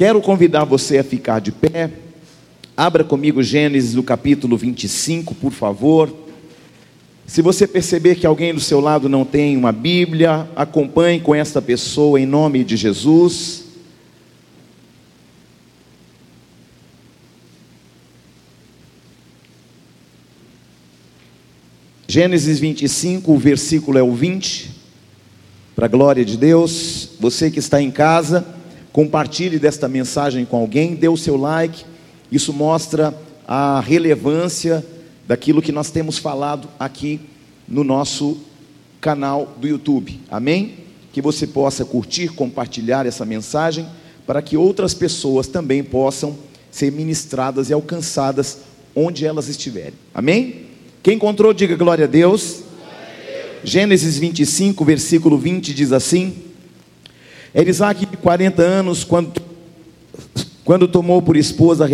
Quero convidar você a ficar de pé. Abra comigo Gênesis do capítulo 25, por favor. Se você perceber que alguém do seu lado não tem uma Bíblia, acompanhe com esta pessoa em nome de Jesus. Gênesis 25, o versículo é o 20. Para a glória de Deus, você que está em casa, compartilhe desta mensagem com alguém, dê o seu like. Isso mostra a relevância daquilo que nós temos falado aqui no nosso canal do YouTube. Amém? Que você possa curtir, compartilhar essa mensagem para que outras pessoas também possam ser ministradas e alcançadas onde elas estiverem. Amém? Quem encontrou, diga glória a Deus. Gênesis 25, versículo 20 diz assim: Era Isaac de 40 anos quando, quando tomou por esposa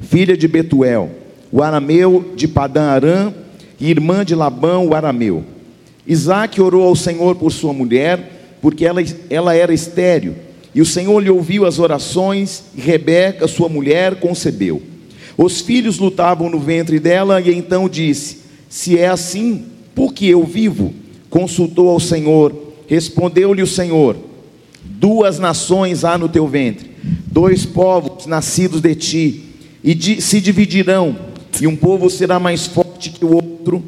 filha de Betuel, o arameu de Padã Arã, e irmã de Labão, o arameu. Isaac orou ao Senhor por sua mulher, porque ela, ela era estéril, e o Senhor lhe ouviu as orações, e Rebeca, sua mulher, concebeu. Os filhos lutavam no ventre dela, e então disse: Se é assim, porque eu vivo? Consultou ao Senhor, respondeu-lhe o Senhor: Duas nações há no teu ventre, dois povos nascidos de ti, e de, se dividirão, e um povo será mais forte que o outro,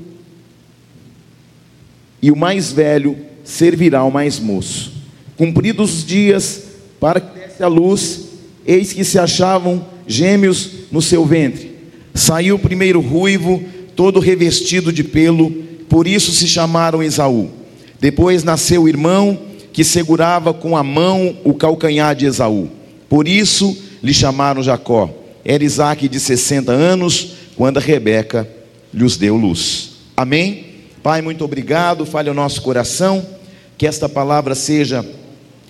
e o mais velho servirá ao mais moço. Cumpridos os dias para que desse a luz, eis que se achavam gêmeos no seu ventre. Saiu o primeiro ruivo, todo revestido de pelo, por isso se chamaram Esaú. Depois nasceu o irmão que segurava com a mão o calcanhar de Esaú. Por isso lhe chamaram Jacó. Era Isaac de 60 anos quando Rebeca lhes deu luz. Amém? Pai, muito obrigado. Fale ao nosso coração que esta palavra seja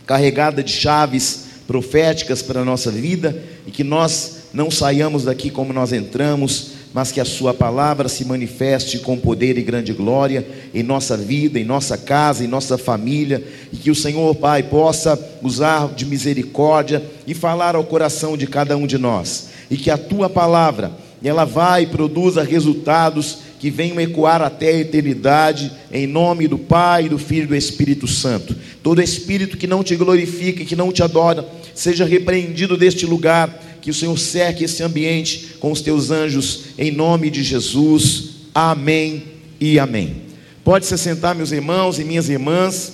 carregada de chaves proféticas para a nossa vida e que nós não saiamos daqui como nós entramos, mas que a Sua palavra se manifeste com poder e grande glória em nossa vida, em nossa casa, em nossa família, e que o Senhor, Pai, possa usar de misericórdia e falar ao coração de cada um de nós, e que a Tua palavra, ela vai e produza resultados que venham ecoar até a eternidade, em nome do Pai, do Filho e do Espírito Santo. Todo espírito que não te glorifica, que não te adora, seja repreendido deste lugar que o Senhor cerque esse ambiente com os teus anjos, em nome de Jesus. Amém e amém. Pode se sentar, meus irmãos e minhas irmãs.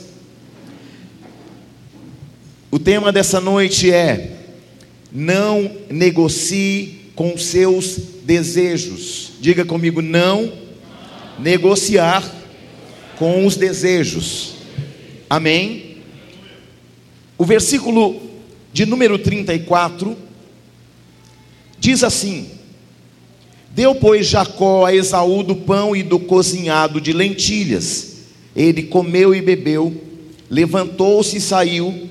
O tema dessa noite é: não negocie com seus desejos. Diga comigo, não negociar com os desejos. Amém? O versículo de número 34 Diz assim: Deu, pois, Jacó a Esaú do pão e do cozinhado de lentilhas. Ele comeu e bebeu, levantou-se e saiu,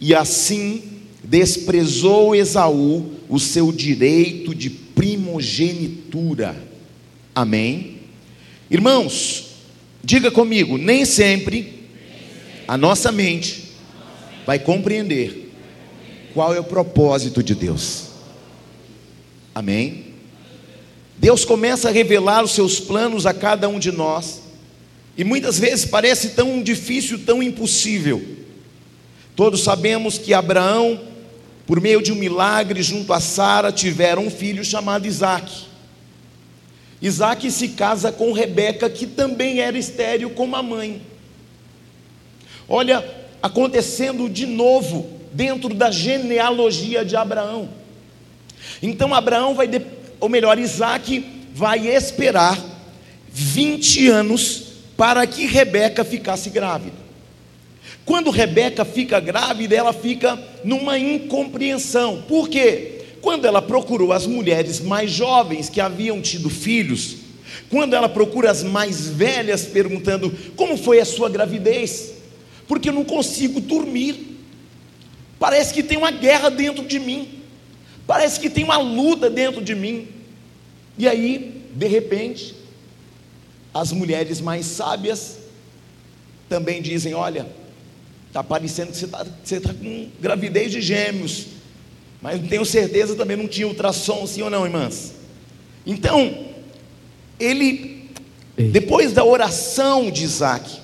e assim desprezou Esaú o seu direito de primogenitura. Amém? Irmãos, diga comigo, nem sempre a nossa mente vai compreender qual é o propósito de Deus. Amém? Deus começa a revelar os seus planos a cada um de nós, e muitas vezes parece tão difícil, tão impossível. Todos sabemos que Abraão, por meio de um milagre junto a Sara, tiveram um filho chamado Isaac. Isaac se casa com Rebeca, que também era estéril como a mãe. Olha, acontecendo de novo dentro da genealogia de Abraão. Então Abraão vai, ou melhor, Isaac vai esperar 20 anos para que Rebeca ficasse grávida. Quando Rebeca fica grávida, ela fica numa incompreensão. Por quê? Quando ela procurou as mulheres mais jovens que haviam tido filhos, quando ela procura as mais velhas perguntando como foi a sua gravidez, porque eu não consigo dormir, parece que tem uma guerra dentro de mim. Parece que tem uma luta dentro de mim. E aí, de repente, as mulheres mais sábias também dizem: Olha, está parecendo que você está tá com gravidez de gêmeos. Mas não tenho certeza também não tinha ultrassom, sim ou não, irmãs? Então, ele, Ei. depois da oração de Isaac,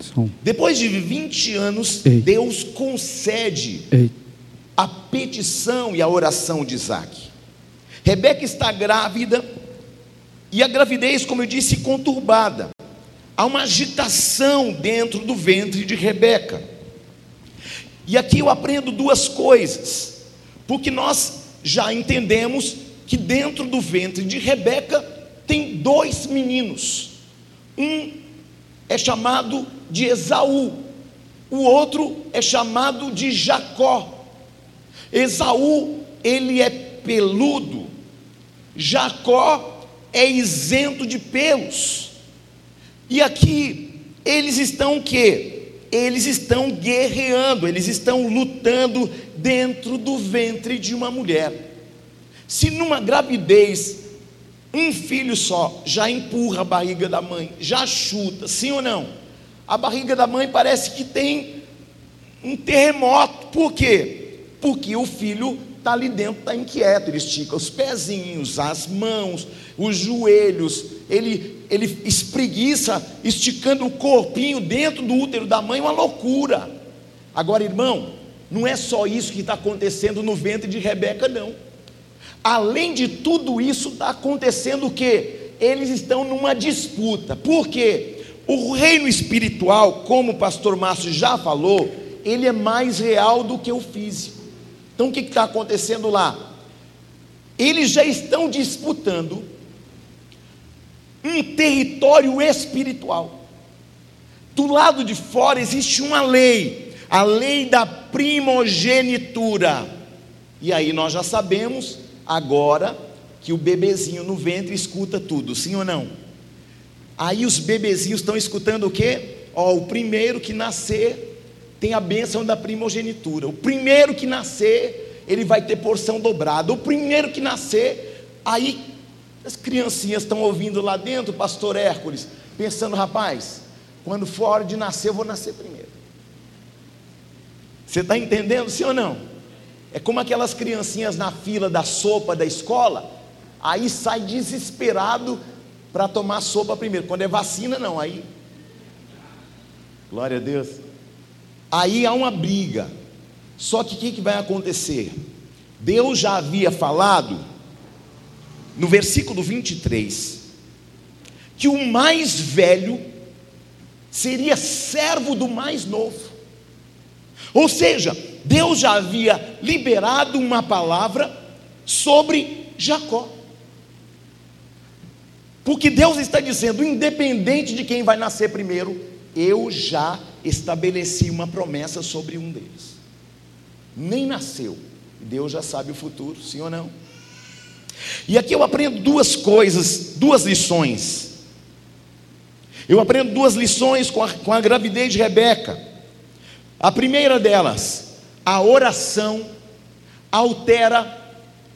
Som. depois de 20 anos, Ei. Deus concede Ei. A petição e a oração de Isaac. Rebeca está grávida, e a gravidez, como eu disse, conturbada. Há uma agitação dentro do ventre de Rebeca. E aqui eu aprendo duas coisas, porque nós já entendemos que dentro do ventre de Rebeca tem dois meninos. Um é chamado de Esaú, o outro é chamado de Jacó. Esaú, ele é peludo, Jacó é isento de pelos. E aqui eles estão o quê? Eles estão guerreando, eles estão lutando dentro do ventre de uma mulher. Se numa gravidez um filho só já empurra a barriga da mãe, já chuta, sim ou não? A barriga da mãe parece que tem um terremoto. Por quê? Porque o filho está ali dentro, está inquieto, ele estica os pezinhos, as mãos, os joelhos, ele, ele espreguiça, esticando o corpinho dentro do útero da mãe, uma loucura. Agora, irmão, não é só isso que está acontecendo no ventre de Rebeca, não. Além de tudo isso, está acontecendo o que? Eles estão numa disputa. Por quê? O reino espiritual, como o pastor Márcio já falou, ele é mais real do que o físico. Então o que está acontecendo lá? Eles já estão disputando um território espiritual. Do lado de fora existe uma lei, a lei da primogenitura. E aí nós já sabemos agora que o bebezinho no ventre escuta tudo, sim ou não? Aí os bebezinhos estão escutando o quê? Ó, o primeiro que nascer tem a bênção da primogenitura. O primeiro que nascer, ele vai ter porção dobrada. O primeiro que nascer, aí as criancinhas estão ouvindo lá dentro, pastor Hércules, pensando, rapaz, quando for hora de nascer, eu vou nascer primeiro. Você está entendendo, sim ou não? É como aquelas criancinhas na fila da sopa da escola, aí sai desesperado para tomar sopa primeiro. Quando é vacina, não, aí. Glória a Deus. Aí há uma briga. Só que o que, que vai acontecer? Deus já havia falado, no versículo 23, que o mais velho seria servo do mais novo. Ou seja, Deus já havia liberado uma palavra sobre Jacó. Porque Deus está dizendo, independente de quem vai nascer primeiro, eu já estabeleci uma promessa sobre um deles. Nem nasceu, Deus já sabe o futuro, sim ou não? E aqui eu aprendo duas coisas, duas lições. Eu aprendo duas lições com a, com a gravidez de Rebeca. A primeira delas, a oração altera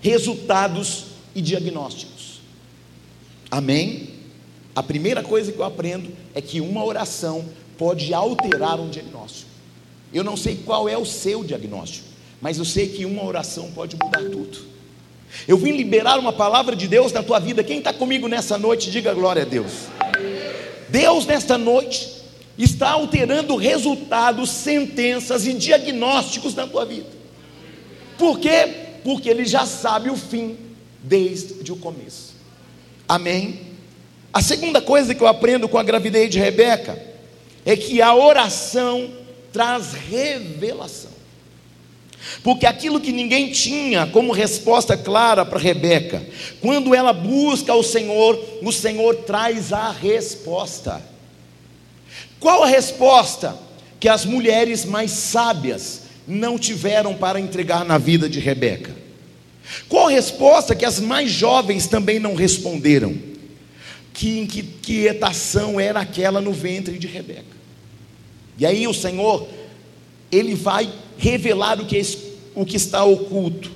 resultados e diagnósticos. Amém? A primeira coisa que eu aprendo é que uma oração pode alterar um diagnóstico. Eu não sei qual é o seu diagnóstico, mas eu sei que uma oração pode mudar tudo. Eu vim liberar uma palavra de Deus na tua vida. Quem está comigo nessa noite, diga glória a Deus. Deus, nesta noite, está alterando resultados, sentenças e diagnósticos na tua vida. Por quê? Porque Ele já sabe o fim desde o começo. Amém? A segunda coisa que eu aprendo com a gravidez de Rebeca é que a oração traz revelação. Porque aquilo que ninguém tinha como resposta clara para Rebeca, quando ela busca o Senhor, o Senhor traz a resposta. Qual a resposta que as mulheres mais sábias não tiveram para entregar na vida de Rebeca? Qual a resposta que as mais jovens também não responderam? Que inquietação era aquela no ventre de Rebeca? E aí o Senhor, Ele vai revelar o que, é, o que está oculto.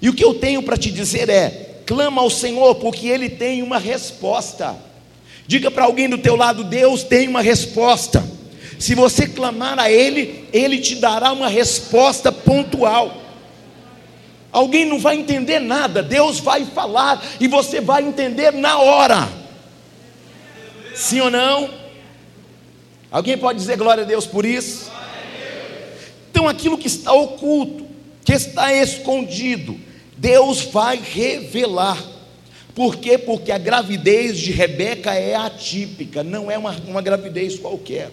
E o que eu tenho para te dizer é: clama ao Senhor, porque Ele tem uma resposta. Diga para alguém do teu lado: Deus tem uma resposta. Se você clamar a Ele, Ele te dará uma resposta pontual. Alguém não vai entender nada, Deus vai falar e você vai entender na hora. Sim ou não? Alguém pode dizer glória a Deus por isso? Então, aquilo que está oculto, que está escondido, Deus vai revelar. Por quê? Porque a gravidez de Rebeca é atípica, não é uma, uma gravidez qualquer.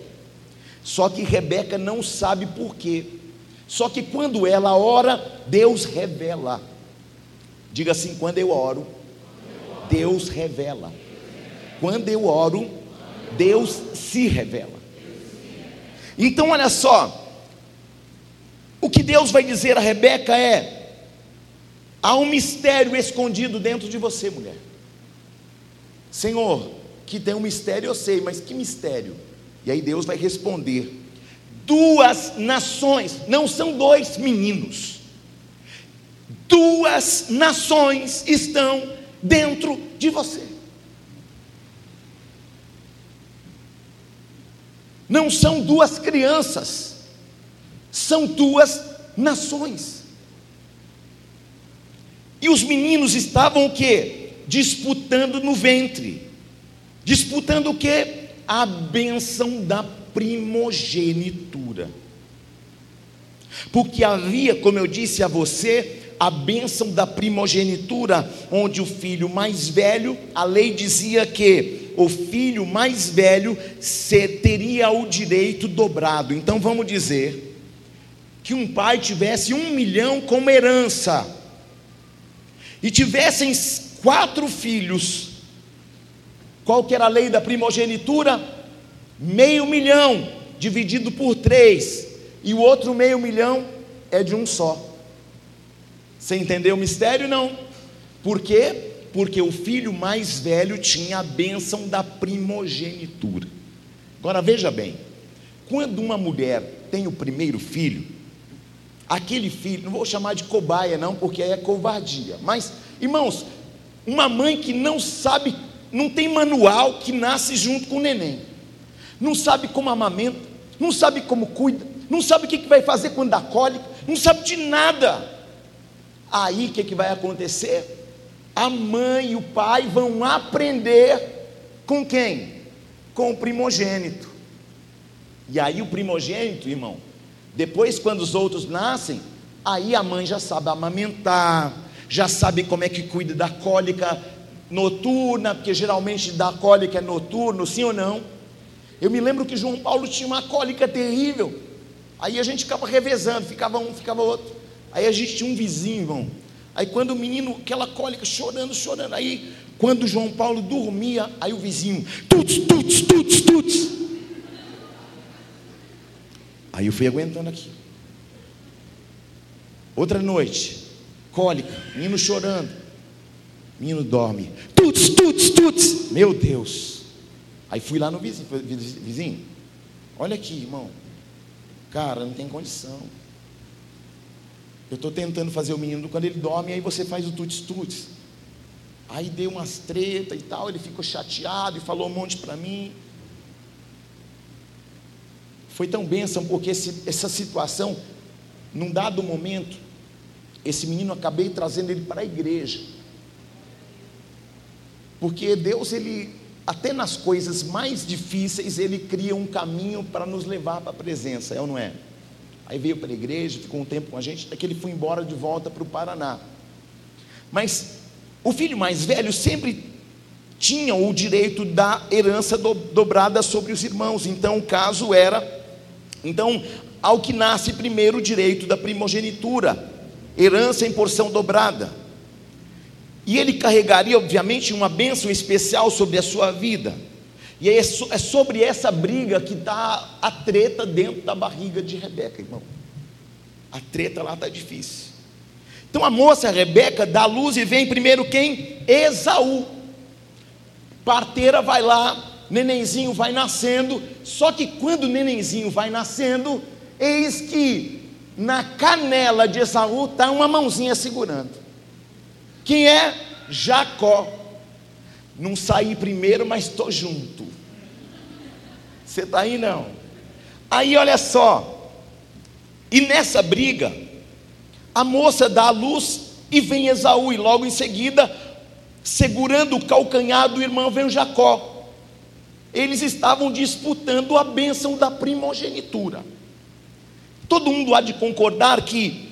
Só que Rebeca não sabe por quê. Só que quando ela ora, Deus revela. Diga assim: quando eu oro, Deus revela. Quando eu oro, Deus se revela. Então, olha só. O que Deus vai dizer a Rebeca é: Há um mistério escondido dentro de você, mulher. Senhor, que tem um mistério, eu sei, mas que mistério? E aí Deus vai responder: duas nações, não são dois meninos, duas nações estão dentro de você. Não são duas crianças, são duas nações. E os meninos estavam o quê? Disputando no ventre. Disputando o quê? A bênção da primogenitura. Porque havia, como eu disse a você, a bênção da primogenitura, onde o filho mais velho, a lei dizia que o filho mais velho teria o direito dobrado. Então vamos dizer que um pai tivesse um milhão como herança e tivessem quatro filhos, qual que era a lei da primogenitura? Meio milhão dividido por três, e o outro meio milhão é de um só. Você entendeu o mistério? Não. Por quê? Porque o filho mais velho tinha a bênção da primogenitura. Agora veja bem: quando uma mulher tem o primeiro filho, aquele filho, não vou chamar de cobaia, não, porque aí é covardia. Mas, irmãos, uma mãe que não sabe, não tem manual que nasce junto com o neném, não sabe como amamenta, não sabe como cuida, não sabe o que vai fazer quando dá cólica, não sabe de nada. Aí o que, que vai acontecer? A mãe e o pai vão aprender com quem? Com o primogênito. E aí o primogênito, irmão, depois, quando os outros nascem, aí a mãe já sabe amamentar, já sabe como é que cuida da cólica noturna, porque geralmente da cólica é noturno, sim ou não? Eu me lembro que João Paulo tinha uma cólica terrível. Aí a gente ficava revezando, ficava um, ficava outro. Aí a gente tinha um vizinho, irmão. Aí quando o menino, aquela cólica, chorando, chorando. Aí quando João Paulo dormia, aí o vizinho, tuts, tuts, tuts, tuts. Aí eu fui aguentando aqui. Outra noite, cólica, menino chorando. Menino dorme. Tuts, tuts, tuts. Meu Deus. Aí fui lá no vizinho, vizinho. Olha aqui, irmão. Cara, não tem condição. Eu estou tentando fazer o menino quando ele dorme, aí você faz o tuts, tuts. Aí deu umas treta e tal, ele ficou chateado e falou um monte para mim. Foi tão bênção porque esse, essa situação, num dado momento, esse menino acabei trazendo ele para a igreja. Porque Deus, ele, até nas coisas mais difíceis, ele cria um caminho para nos levar para a presença, é ou não é? Aí veio para a igreja, ficou um tempo com a gente, até que ele foi embora de volta para o Paraná. Mas o filho mais velho sempre tinha o direito da herança do, dobrada sobre os irmãos, então o caso era então, ao que nasce primeiro o direito da primogenitura, herança em porção dobrada. E ele carregaria, obviamente, uma bênção especial sobre a sua vida. E é, é sobre essa briga que está a treta dentro da barriga de Rebeca, irmão. A treta lá está difícil. Então a moça Rebeca dá luz e vem primeiro quem? Esaú. Parteira vai lá, nenenzinho vai nascendo, só que quando o nenenzinho vai nascendo, eis que na canela de Esaú está uma mãozinha segurando. Quem é? Jacó. Não saí primeiro, mas estou junto. Você está aí não? Aí olha só. E nessa briga, a moça dá à luz E vem Esaú, e logo em seguida, segurando o calcanhar do irmão, vem Jacó. Eles estavam disputando a bênção da primogenitura. Todo mundo há de concordar que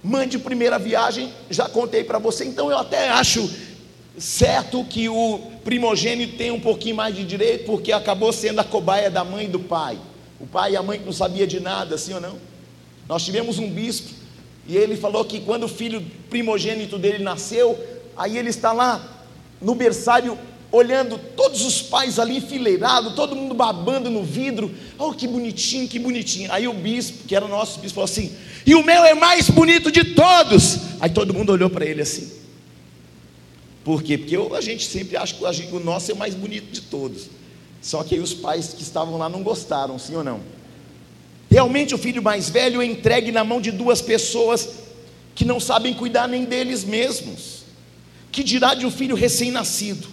mande primeira viagem, já contei para você, então eu até acho certo que o primogênito tem um pouquinho mais de direito, porque acabou sendo a cobaia da mãe e do pai. O pai e a mãe não sabia de nada, sim ou não? Nós tivemos um bispo e ele falou que quando o filho primogênito dele nasceu, aí ele está lá no berçário olhando todos os pais ali enfileirados, todo mundo babando no vidro. Oh, que bonitinho, que bonitinho. Aí o bispo, que era nosso bispo, falou assim: "E o meu é mais bonito de todos". Aí todo mundo olhou para ele assim. Por quê? Porque a gente sempre acha que o nosso é o mais bonito de todos. Só que aí os pais que estavam lá não gostaram, sim ou não? Realmente o filho mais velho é entregue na mão de duas pessoas que não sabem cuidar nem deles mesmos. Que dirá de um filho recém-nascido?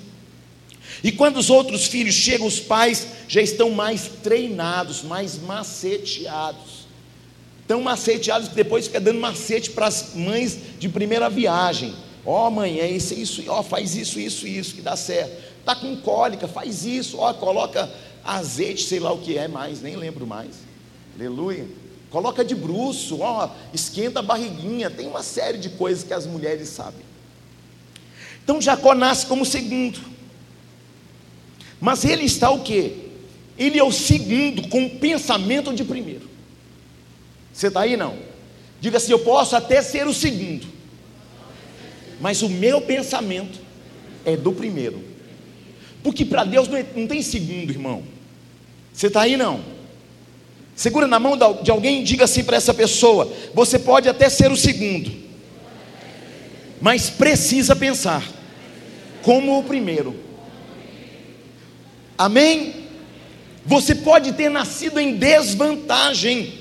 E quando os outros filhos chegam, os pais já estão mais treinados, mais maceteados. Tão maceteados que depois fica dando macete para as mães de primeira viagem. Ó oh, mãe, é isso, isso, ó, oh, faz isso, isso, isso que dá certo. Tá com cólica, faz isso, ó, oh, coloca azeite, sei lá o que é mais, nem lembro mais. Aleluia. Coloca de bruxo, ó, esquenta a barriguinha. Tem uma série de coisas que as mulheres sabem. Então Jacó nasce como segundo. Mas ele está o quê? Ele é o segundo com o pensamento de primeiro. Você está aí não? Diga assim: eu posso até ser o segundo, mas o meu pensamento é do primeiro. Porque para Deus não, é, não tem segundo, irmão. Você está aí não? Segura na mão de alguém e diga assim para essa pessoa: você pode até ser o segundo, mas precisa pensar como o primeiro. Amém? Você pode ter nascido em desvantagem,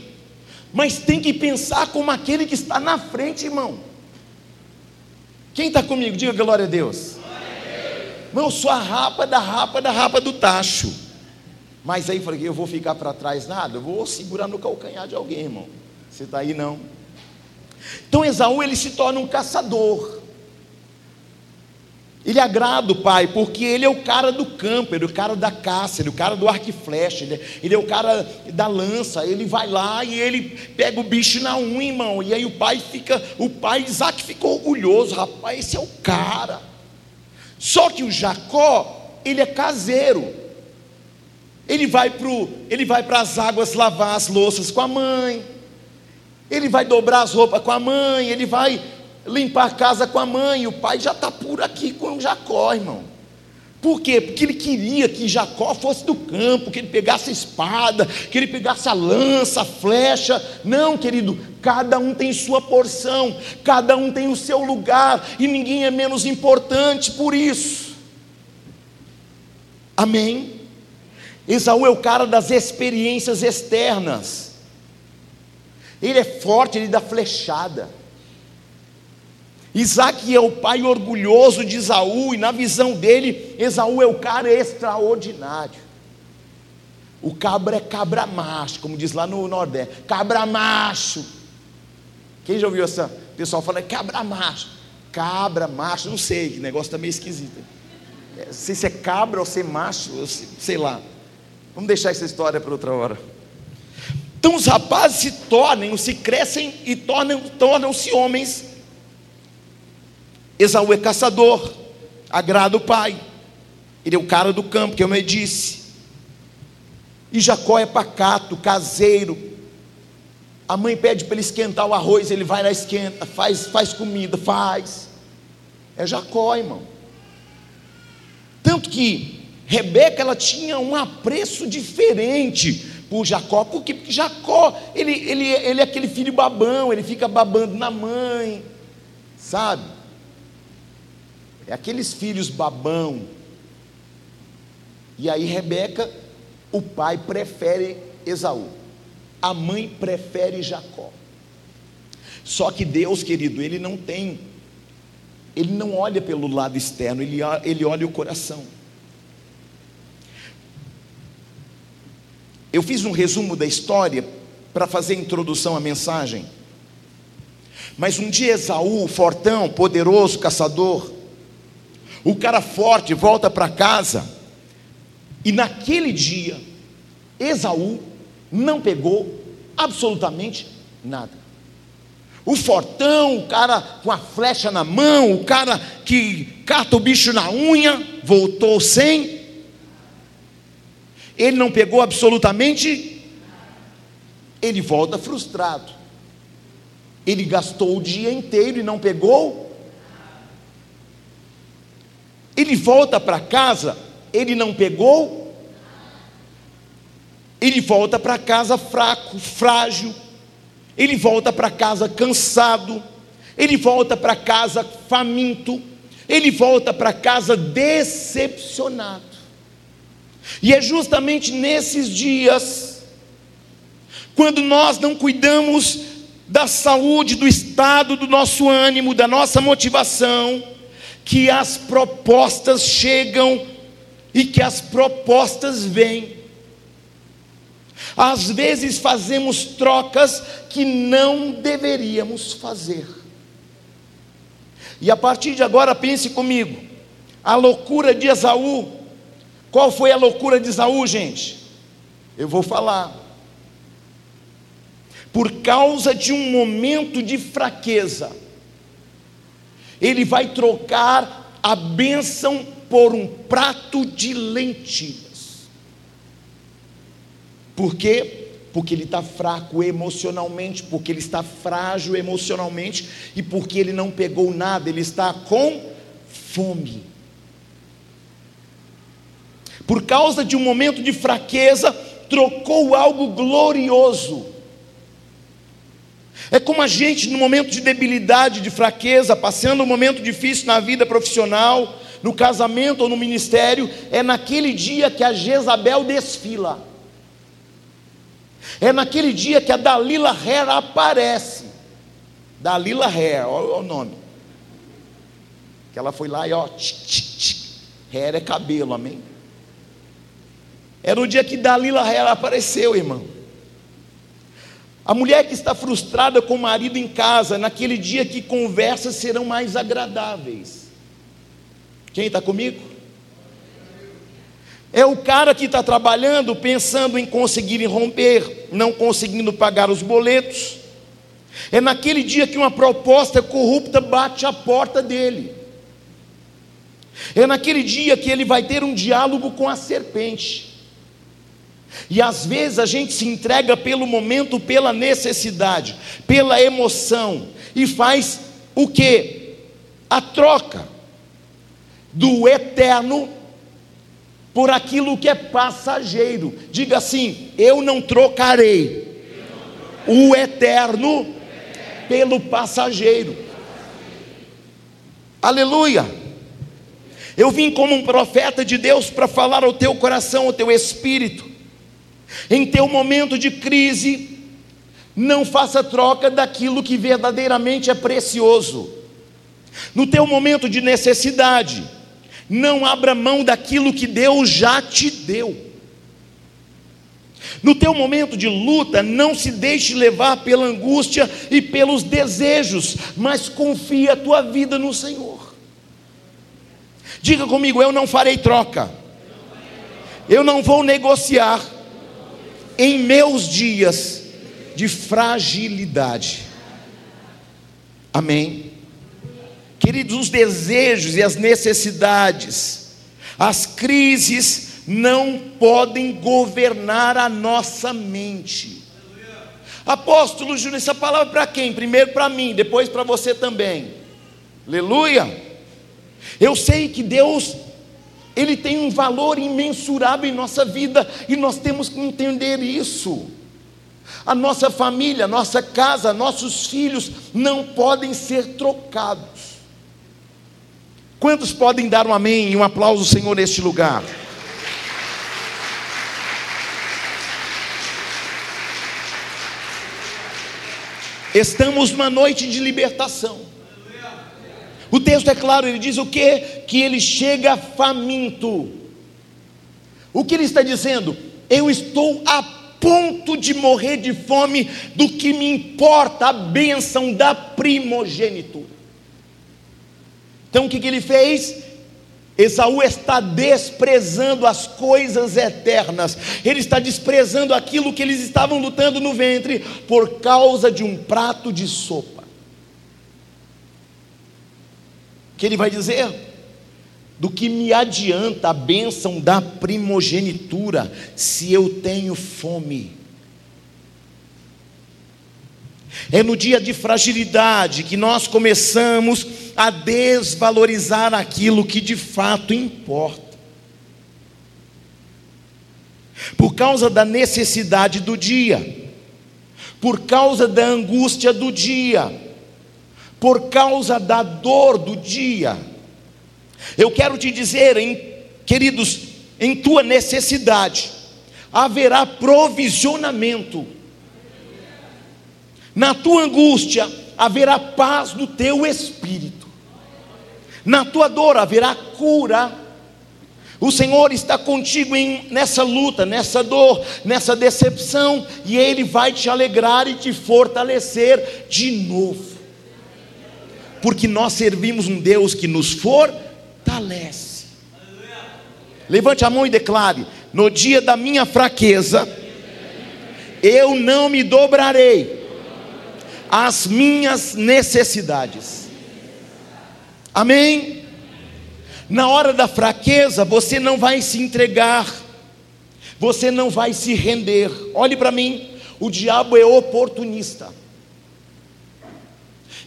mas tem que pensar como aquele que está na frente, irmão. Quem está comigo? Diga glória a Deus. Irmão, eu sou a rapa da rapa da rapa do tacho. Mas aí falei, eu vou ficar para trás nada, eu vou segurar no calcanhar de alguém, irmão. Você está aí não? Então Esaú ele se torna um caçador. Ele agrada o pai, porque ele é o cara do campo, ele é o cara da caça, ele é o cara do arco e flecha, ele é, ele é o cara da lança, ele vai lá e ele pega o bicho na unha, irmão. E aí o pai fica, o pai Isaac ficou orgulhoso, rapaz, esse é o cara. Só que o Jacó, ele é caseiro. Ele vai para ele vai para as águas lavar as louças com a mãe. Ele vai dobrar as roupas com a mãe, ele vai limpar a casa com a mãe. O pai já está por aqui com Jacó, irmão. Por quê? Porque ele queria que Jacó fosse do campo, que ele pegasse a espada, que ele pegasse a lança, a flecha. Não, querido, cada um tem sua porção, cada um tem o seu lugar, e ninguém é menos importante por isso. Amém? Esaú é o cara das experiências externas. Ele é forte, ele dá flechada. Isaac é o pai orgulhoso de Esaú, e na visão dele, Esaú é o cara extraordinário. O cabra é cabra macho, como diz lá no Nordeste, cabra macho. Quem já ouviu essa? O pessoal fala cabra macho, cabra macho, não sei, que negócio está meio esquisito. Não sei se é cabra ou se é macho, sei lá. Vamos deixar essa história para outra hora. Então os rapazes se tornam, se crescem e tornam-se tornam homens. Esaú é caçador, agrada o pai. Ele é o cara do campo, que eu me disse. E Jacó é pacato, caseiro. A mãe pede para ele esquentar o arroz, ele vai lá esquenta, faz, faz comida, faz. É Jacó, irmão. Tanto que Rebeca ela tinha um apreço diferente por Jacó, porque, porque Jacó ele, ele, ele é aquele filho babão, ele fica babando na mãe, sabe? É aqueles filhos babão. E aí Rebeca, o pai prefere Esaú, a mãe prefere Jacó. Só que Deus, querido, ele não tem, ele não olha pelo lado externo, ele, ele olha o coração. Eu fiz um resumo da história para fazer a introdução à mensagem. Mas um dia Esaú, fortão, poderoso, caçador, o cara forte volta para casa, e naquele dia, Esaú não pegou absolutamente nada. O fortão, o cara com a flecha na mão, o cara que cata o bicho na unha, voltou sem. Ele não pegou absolutamente. Ele volta frustrado. Ele gastou o dia inteiro e não pegou. Ele volta para casa, ele não pegou. Ele volta para casa fraco, frágil, ele volta para casa cansado, ele volta para casa faminto, ele volta para casa decepcionado. E é justamente nesses dias, quando nós não cuidamos da saúde, do estado do nosso ânimo, da nossa motivação, que as propostas chegam e que as propostas vêm. Às vezes fazemos trocas que não deveríamos fazer. E a partir de agora, pense comigo: a loucura de Esaú. Qual foi a loucura de Esaú, gente? Eu vou falar. Por causa de um momento de fraqueza, ele vai trocar a bênção por um prato de lentilha. Por quê? Porque ele está fraco emocionalmente, porque ele está frágil emocionalmente e porque ele não pegou nada, ele está com fome. Por causa de um momento de fraqueza, trocou algo glorioso. É como a gente, no momento de debilidade, de fraqueza, passando um momento difícil na vida profissional, no casamento ou no ministério, é naquele dia que a Jezabel desfila. É naquele dia que a Dalila Hair aparece. Dalila Hair, olha o nome. Que ela foi lá e ó, tch. Hair é cabelo, amém? Era o dia que Dalila Hair apareceu, irmão. A mulher que está frustrada com o marido em casa, naquele dia que conversas serão mais agradáveis. Quem está comigo? É o cara que está trabalhando pensando em conseguir romper, não conseguindo pagar os boletos. É naquele dia que uma proposta corrupta bate a porta dele. É naquele dia que ele vai ter um diálogo com a serpente. E às vezes a gente se entrega pelo momento, pela necessidade, pela emoção, e faz o que? A troca do eterno por aquilo que é passageiro. Diga assim: eu não trocarei o eterno pelo passageiro. Aleluia. Eu vim como um profeta de Deus para falar ao teu coração, ao teu espírito. Em teu momento de crise, não faça troca daquilo que verdadeiramente é precioso. No teu momento de necessidade, não abra mão daquilo que Deus já te deu. No teu momento de luta, não se deixe levar pela angústia e pelos desejos, mas confie a tua vida no Senhor. Diga comigo, eu não farei troca. Eu não vou negociar em meus dias de fragilidade. Amém. Queridos, os desejos e as necessidades, as crises não podem governar a nossa mente. Apóstolo Júnior, essa palavra para quem? Primeiro para mim, depois para você também. Aleluia. Eu sei que Deus ele tem um valor imensurável em nossa vida e nós temos que entender isso. A nossa família, nossa casa, nossos filhos não podem ser trocados. Quantos podem dar um amém e um aplauso ao Senhor neste lugar? Estamos numa noite de libertação. O texto é claro, ele diz o que? Que ele chega faminto. O que ele está dizendo? Eu estou apenas ponto de morrer de fome do que me importa a bênção da primogenitura. Então o que, que ele fez? Esaú está desprezando as coisas eternas, ele está desprezando aquilo que eles estavam lutando no ventre por causa de um prato de sopa. O que ele vai dizer? Do que me adianta a bênção da primogenitura se eu tenho fome? É no dia de fragilidade que nós começamos a desvalorizar aquilo que de fato importa. Por causa da necessidade do dia, por causa da angústia do dia, por causa da dor do dia. Eu quero te dizer, em, queridos, em tua necessidade haverá provisionamento na tua angústia haverá paz no teu espírito. Na tua dor haverá cura. O Senhor está contigo em, nessa luta, nessa dor, nessa decepção, e Ele vai te alegrar e te fortalecer de novo. Porque nós servimos um Deus que nos fortalece. Levante a mão e declare: No dia da minha fraqueza, eu não me dobrarei as minhas necessidades. Amém? Na hora da fraqueza, você não vai se entregar, você não vai se render. Olhe para mim, o diabo é oportunista.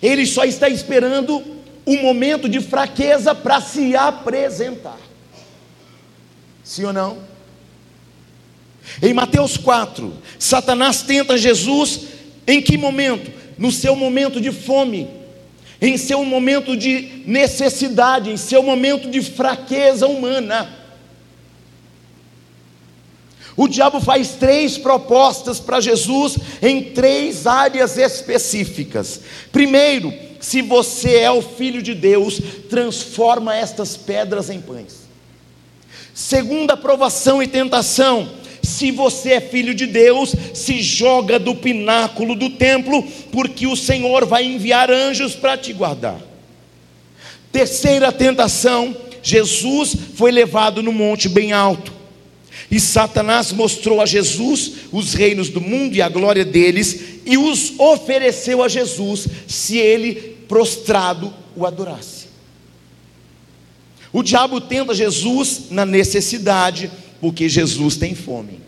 Ele só está esperando um momento de fraqueza para se apresentar. Sim ou não? Em Mateus 4, Satanás tenta Jesus em que momento? no seu momento de fome, em seu momento de necessidade, em seu momento de fraqueza humana. O diabo faz três propostas para Jesus em três áreas específicas. Primeiro, se você é o filho de Deus, transforma estas pedras em pães. Segunda provação e tentação, se você é filho de Deus, se joga do pináculo do templo, porque o Senhor vai enviar anjos para te guardar. Terceira tentação: Jesus foi levado no monte bem alto. E Satanás mostrou a Jesus os reinos do mundo e a glória deles, e os ofereceu a Jesus, se ele prostrado o adorasse. O diabo tenta Jesus na necessidade, porque Jesus tem fome.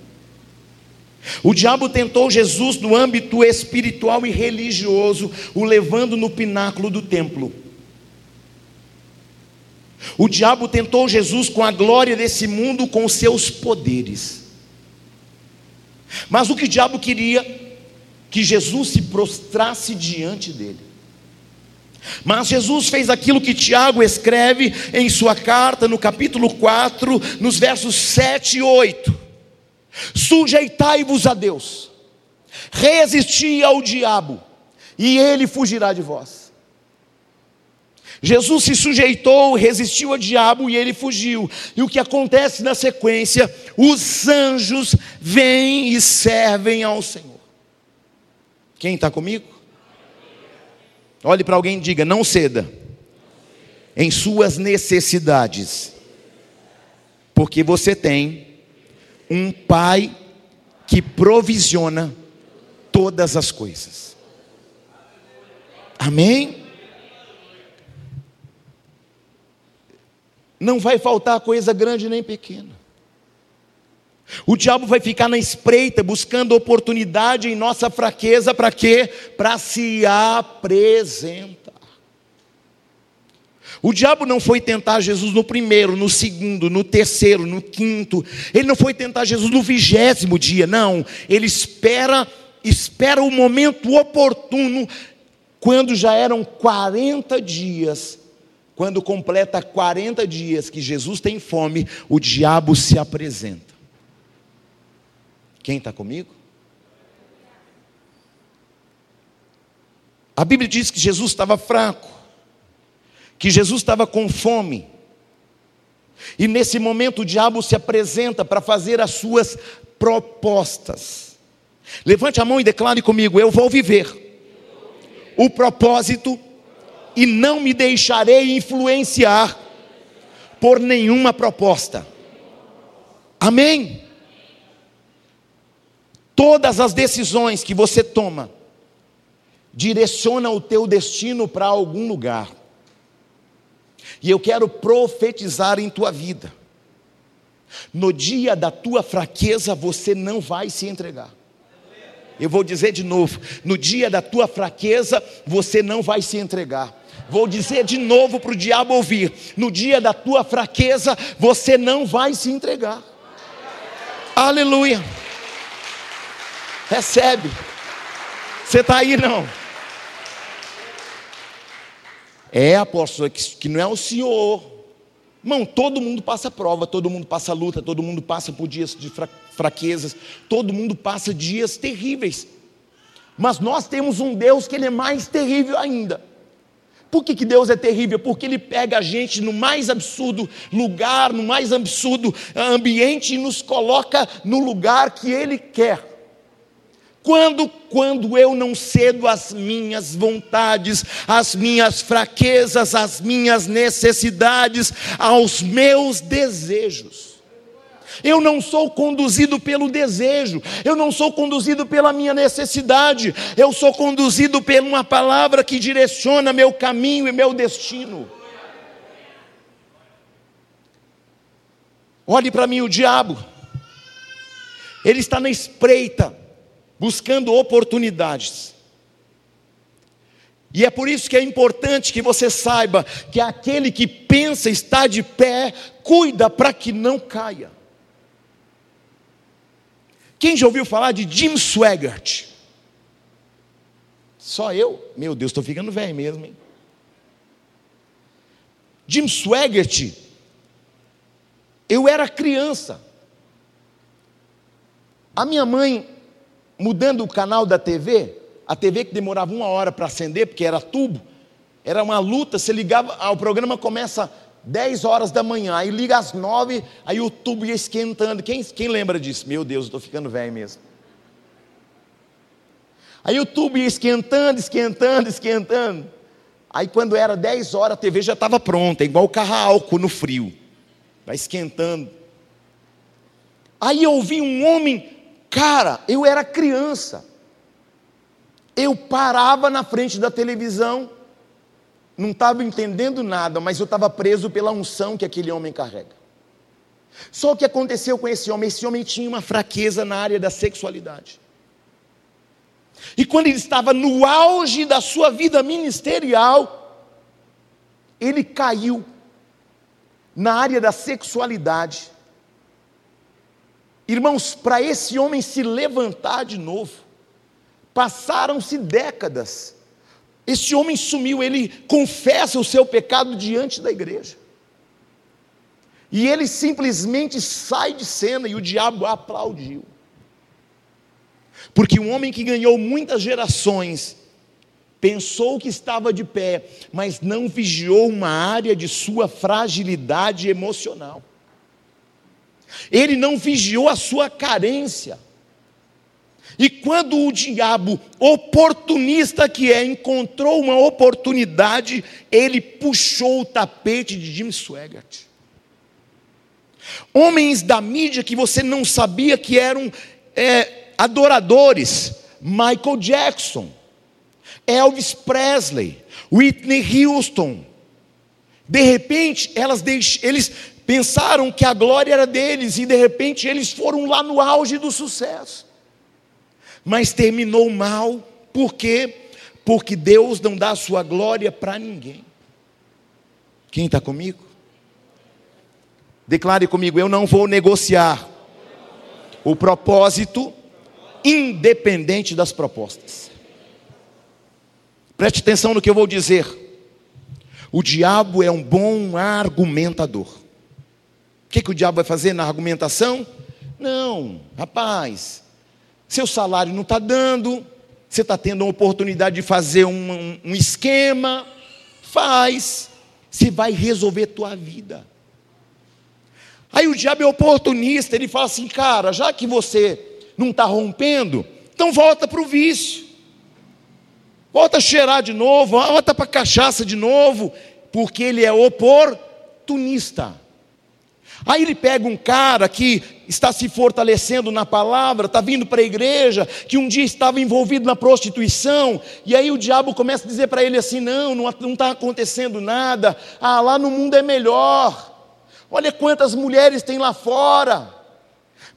O diabo tentou Jesus no âmbito espiritual e religioso, o levando no pináculo do templo. O diabo tentou Jesus com a glória desse mundo, com os seus poderes. Mas o que o diabo queria? Que Jesus se prostrasse diante dele. Mas Jesus fez aquilo que Tiago escreve em sua carta, no capítulo 4, nos versos 7 e 8: Sujeitai-vos a Deus, resisti ao diabo, e ele fugirá de vós. Jesus se sujeitou, resistiu ao diabo e ele fugiu. E o que acontece na sequência? Os anjos vêm e servem ao Senhor. Quem está comigo? Olhe para alguém e diga: não ceda em suas necessidades, porque você tem um Pai que provisiona todas as coisas. Amém? Não vai faltar coisa grande nem pequena. O diabo vai ficar na espreita, buscando oportunidade em nossa fraqueza, para quê? Para se apresentar. O diabo não foi tentar Jesus no primeiro, no segundo, no terceiro, no quinto. Ele não foi tentar Jesus no vigésimo dia, não. Ele espera, espera o momento oportuno, quando já eram 40 dias. Quando completa 40 dias que Jesus tem fome, o diabo se apresenta. Quem está comigo? A Bíblia diz que Jesus estava fraco, que Jesus estava com fome. E nesse momento o diabo se apresenta para fazer as suas propostas. Levante a mão e declare comigo: Eu vou viver o propósito e não me deixarei influenciar por nenhuma proposta. Amém? Todas as decisões que você toma direciona o teu destino para algum lugar. E eu quero profetizar em tua vida. No dia da tua fraqueza, você não vai se entregar. Eu vou dizer de novo: no dia da tua fraqueza, você não vai se entregar. Vou dizer de novo para o diabo ouvir: no dia da tua fraqueza, você não vai se entregar. Aleluia. Recebe. Você está aí não? É, apóstolo, que, que não é o senhor. Irmão, todo mundo passa prova, todo mundo passa luta, todo mundo passa por dias de fraquezas, todo mundo passa dias terríveis. Mas nós temos um Deus que ele é mais terrível ainda. Por que, que Deus é terrível? Porque Ele pega a gente no mais absurdo lugar, no mais absurdo ah, ambiente e nos coloca no lugar que Ele quer. Quando, quando eu não cedo às minhas vontades, às minhas fraquezas, às minhas necessidades, aos meus desejos. Eu não sou conduzido pelo desejo, eu não sou conduzido pela minha necessidade, eu sou conduzido por uma palavra que direciona meu caminho e meu destino. Olhe para mim, o diabo, ele está na espreita, buscando oportunidades. E é por isso que é importante que você saiba que aquele que pensa estar de pé, cuida para que não caia. Quem já ouviu falar de Jim Swaggart? Só eu? Meu Deus, estou ficando velho mesmo, hein? Jim Swaggart, eu era criança. A minha mãe, mudando o canal da TV, a TV que demorava uma hora para acender, porque era tubo, era uma luta, você ligava, ah, o programa começa 10 horas da manhã, aí liga às 9, aí o tubo ia esquentando. Quem, quem lembra disso? Meu Deus, eu estou ficando velho mesmo. Aí o tubo ia esquentando, esquentando, esquentando. Aí quando era 10 horas, a TV já estava pronta, igual o carro álcool no frio. Vai esquentando. Aí eu vi um homem, cara, eu era criança. Eu parava na frente da televisão, não estava entendendo nada, mas eu estava preso pela unção que aquele homem carrega. Só o que aconteceu com esse homem? Esse homem tinha uma fraqueza na área da sexualidade. E quando ele estava no auge da sua vida ministerial, ele caiu na área da sexualidade. Irmãos, para esse homem se levantar de novo, passaram-se décadas. Esse homem sumiu, ele confessa o seu pecado diante da igreja. E ele simplesmente sai de cena e o diabo aplaudiu. Porque um homem que ganhou muitas gerações, pensou que estava de pé, mas não vigiou uma área de sua fragilidade emocional. Ele não vigiou a sua carência. E quando o diabo, oportunista que é, encontrou uma oportunidade, ele puxou o tapete de Jim Swaggart. Homens da mídia que você não sabia que eram é, adoradores, Michael Jackson, Elvis Presley, Whitney Houston. De repente, elas deix... eles pensaram que a glória era deles e de repente eles foram lá no auge do sucesso mas terminou mal, por quê? Porque Deus não dá a sua glória para ninguém. Quem está comigo? Declare comigo: eu não vou negociar o propósito independente das propostas. Preste atenção no que eu vou dizer. O diabo é um bom argumentador. O que, que o diabo vai fazer na argumentação? Não, rapaz, seu salário não está dando, você está tendo uma oportunidade de fazer um, um, um esquema, faz, você vai resolver tua vida. Aí o diabo é oportunista, ele fala assim, cara, já que você não está rompendo, Então volta para o vício. Volta a cheirar de novo, volta para a cachaça de novo, porque ele é oportunista. Aí ele pega um cara que está se fortalecendo na palavra, está vindo para a igreja, que um dia estava envolvido na prostituição, e aí o diabo começa a dizer para ele assim: não, não está acontecendo nada, ah, lá no mundo é melhor, olha quantas mulheres tem lá fora,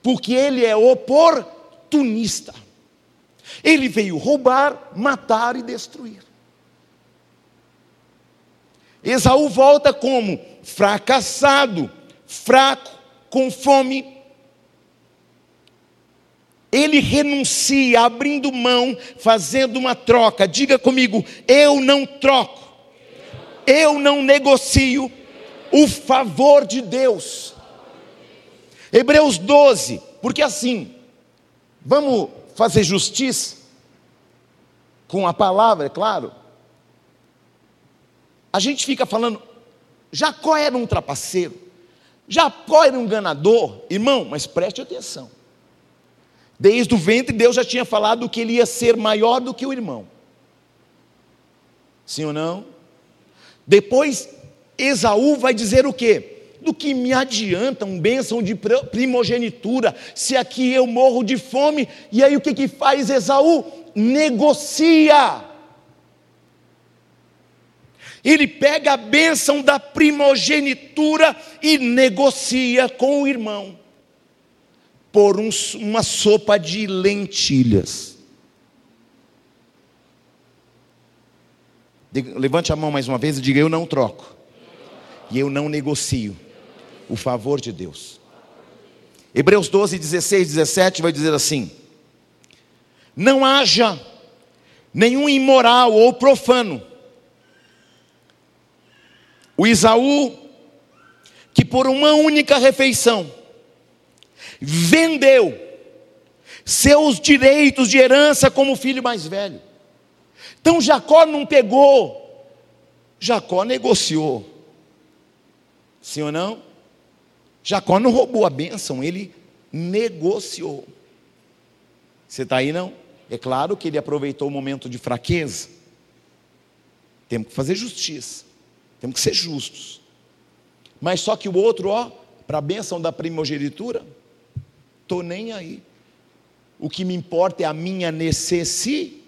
porque ele é oportunista, ele veio roubar, matar e destruir. Esaú volta como? Fracassado, fraco, com fome. Ele renuncia, abrindo mão, fazendo uma troca. Diga comigo: eu não troco, eu não negocio o favor de Deus. Hebreus 12, porque assim, vamos fazer justiça com a palavra, é claro. A gente fica falando, Jacó era um trapaceiro. Jacó era um enganador, irmão, mas preste atenção. Desde o ventre, Deus já tinha falado que ele ia ser maior do que o irmão. Sim ou não? Depois, Esaú vai dizer o quê? Do que me adianta um bênção de primogenitura, se aqui eu morro de fome, e aí o que, que faz Esaú? Negocia ele pega a bênção da primogenitura e negocia com o irmão por um, uma sopa de lentilhas. Levante a mão mais uma vez e diga: Eu não troco, e eu não negocio o favor de Deus. Hebreus 12, 16, 17 vai dizer assim: Não haja nenhum imoral ou profano o Isaú, que por uma única refeição vendeu seus direitos de herança como filho mais velho. Então Jacó não pegou, Jacó negociou. Sim ou não? Jacó não roubou a bênção, ele negociou. Você está aí não? É claro que ele aproveitou o momento de fraqueza. Temos que fazer justiça. Temos que ser justos. Mas só que o outro, ó, para a bênção da primogenitura, estou nem aí. O que me importa é a minha necessidade.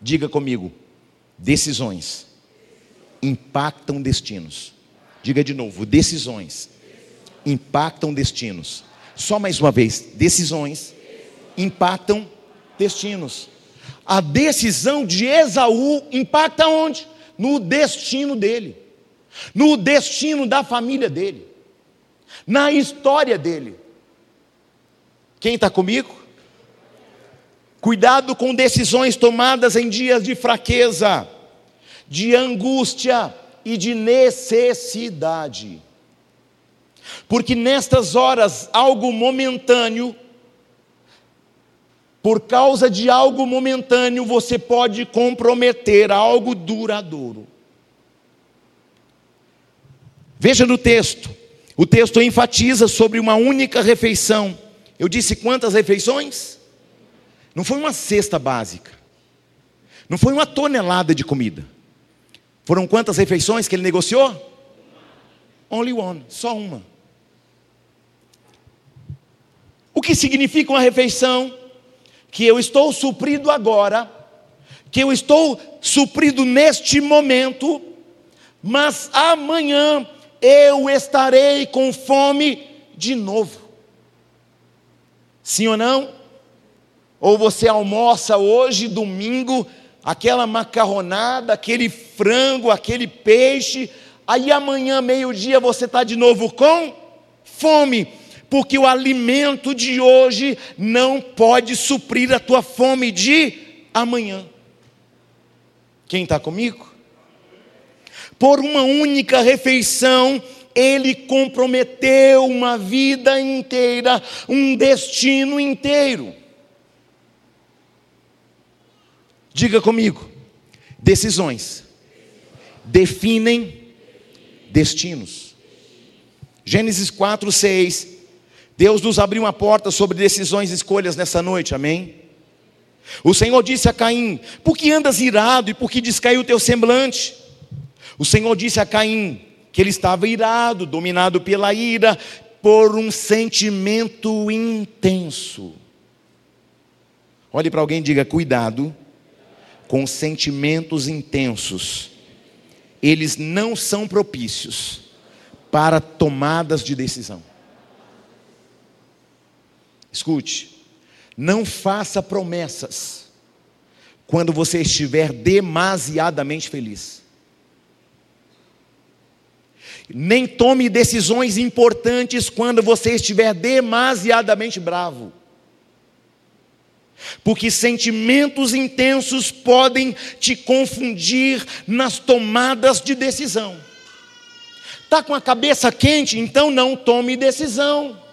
Diga comigo, decisões impactam destinos. Diga de novo, decisões impactam destinos. Só mais uma vez, decisões impactam destinos. A decisão de Esaú impacta onde? No destino dele, no destino da família dele, na história dele. Quem está comigo? Cuidado com decisões tomadas em dias de fraqueza, de angústia e de necessidade. Porque nestas horas, algo momentâneo por causa de algo momentâneo, você pode comprometer algo duradouro. Veja no texto, o texto enfatiza sobre uma única refeição. Eu disse quantas refeições? Não foi uma cesta básica, não foi uma tonelada de comida. Foram quantas refeições que ele negociou? Only one, só uma. O que significa uma refeição? Que eu estou suprido agora, que eu estou suprido neste momento, mas amanhã eu estarei com fome de novo. Sim ou não? Ou você almoça hoje, domingo, aquela macarronada, aquele frango, aquele peixe, aí amanhã, meio-dia, você está de novo com fome porque o alimento de hoje não pode suprir a tua fome de amanhã. Quem está comigo? Por uma única refeição, ele comprometeu uma vida inteira, um destino inteiro. Diga comigo: decisões definem destinos. Gênesis 4, 6 Deus nos abriu uma porta sobre decisões e escolhas nessa noite, amém? O Senhor disse a Caim: Por que andas irado e por que descaiu o teu semblante? O Senhor disse a Caim que ele estava irado, dominado pela ira, por um sentimento intenso. Olhe para alguém e diga: cuidado com sentimentos intensos. Eles não são propícios para tomadas de decisão. Escute, não faça promessas quando você estiver demasiadamente feliz. Nem tome decisões importantes quando você estiver demasiadamente bravo. Porque sentimentos intensos podem te confundir nas tomadas de decisão. Está com a cabeça quente? Então não tome decisão.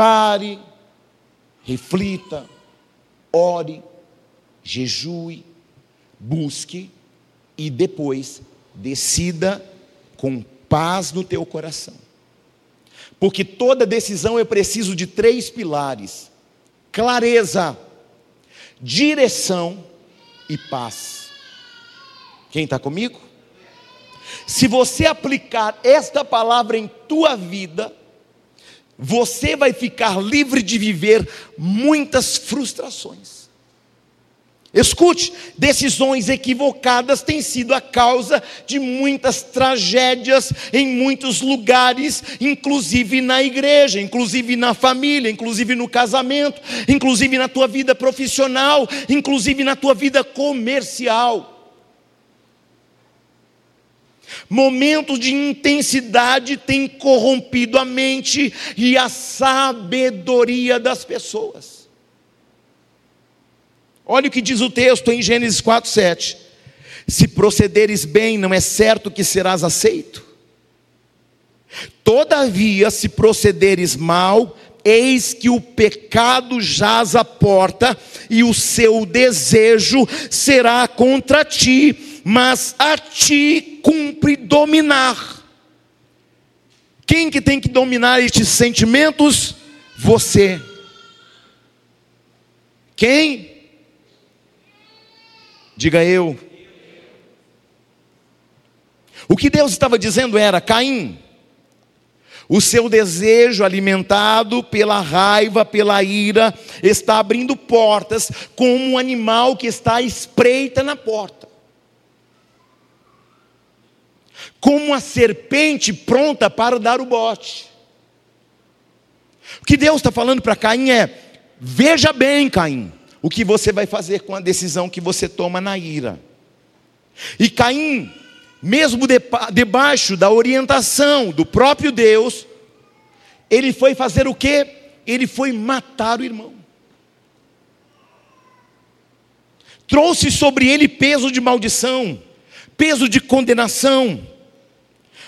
Pare, reflita, ore, jejue, busque e depois decida com paz no teu coração. Porque toda decisão é preciso de três pilares: clareza, direção e paz. Quem está comigo? Se você aplicar esta palavra em tua vida, você vai ficar livre de viver muitas frustrações. Escute, decisões equivocadas têm sido a causa de muitas tragédias em muitos lugares, inclusive na igreja, inclusive na família, inclusive no casamento, inclusive na tua vida profissional, inclusive na tua vida comercial. Momentos de intensidade têm corrompido a mente e a sabedoria das pessoas. Olha o que diz o texto em Gênesis 4:7. Se procederes bem, não é certo que serás aceito. Todavia, se procederes mal, eis que o pecado jaz à porta, e o seu desejo será contra ti mas a ti cumpre dominar. Quem que tem que dominar estes sentimentos? Você. Quem? Diga eu. O que Deus estava dizendo era: Caim, o seu desejo alimentado pela raiva, pela ira, está abrindo portas como um animal que está à espreita na porta. Como uma serpente pronta para dar o bote. O que Deus está falando para Caim é: veja bem, Caim, o que você vai fazer com a decisão que você toma na ira. E Caim, mesmo debaixo da orientação do próprio Deus, ele foi fazer o que? Ele foi matar o irmão. Trouxe sobre ele peso de maldição, peso de condenação.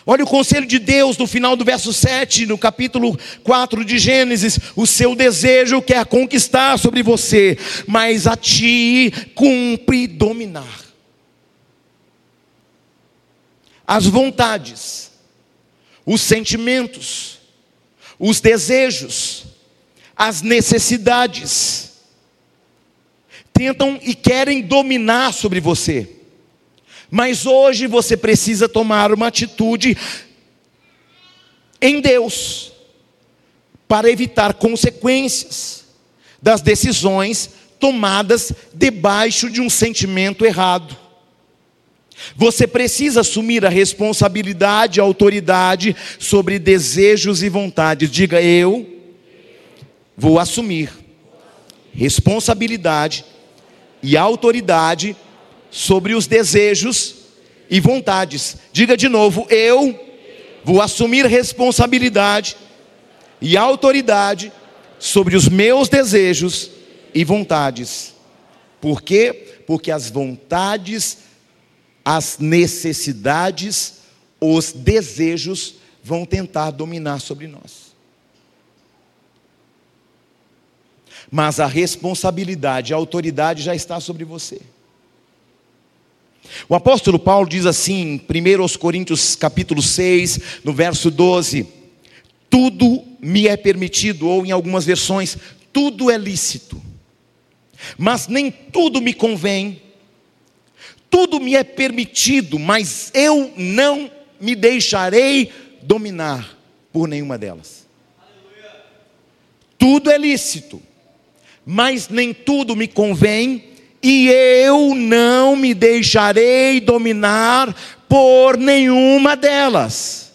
Olha o conselho de Deus no final do verso 7, no capítulo 4 de Gênesis: o seu desejo quer conquistar sobre você, mas a ti cumpre dominar. As vontades, os sentimentos, os desejos, as necessidades, tentam e querem dominar sobre você. Mas hoje você precisa tomar uma atitude em Deus para evitar consequências das decisões tomadas debaixo de um sentimento errado. Você precisa assumir a responsabilidade, a autoridade sobre desejos e vontades. Diga eu vou assumir responsabilidade e autoridade sobre os desejos e vontades. Diga de novo: eu vou assumir responsabilidade e autoridade sobre os meus desejos e vontades. Por quê? Porque as vontades, as necessidades, os desejos vão tentar dominar sobre nós. Mas a responsabilidade, a autoridade já está sobre você. O apóstolo Paulo diz assim, em 1 Coríntios capítulo 6, no verso 12: Tudo me é permitido, ou em algumas versões, tudo é lícito, mas nem tudo me convém, tudo me é permitido, mas eu não me deixarei dominar por nenhuma delas. Tudo é lícito, mas nem tudo me convém, e eu não me deixarei dominar por nenhuma delas.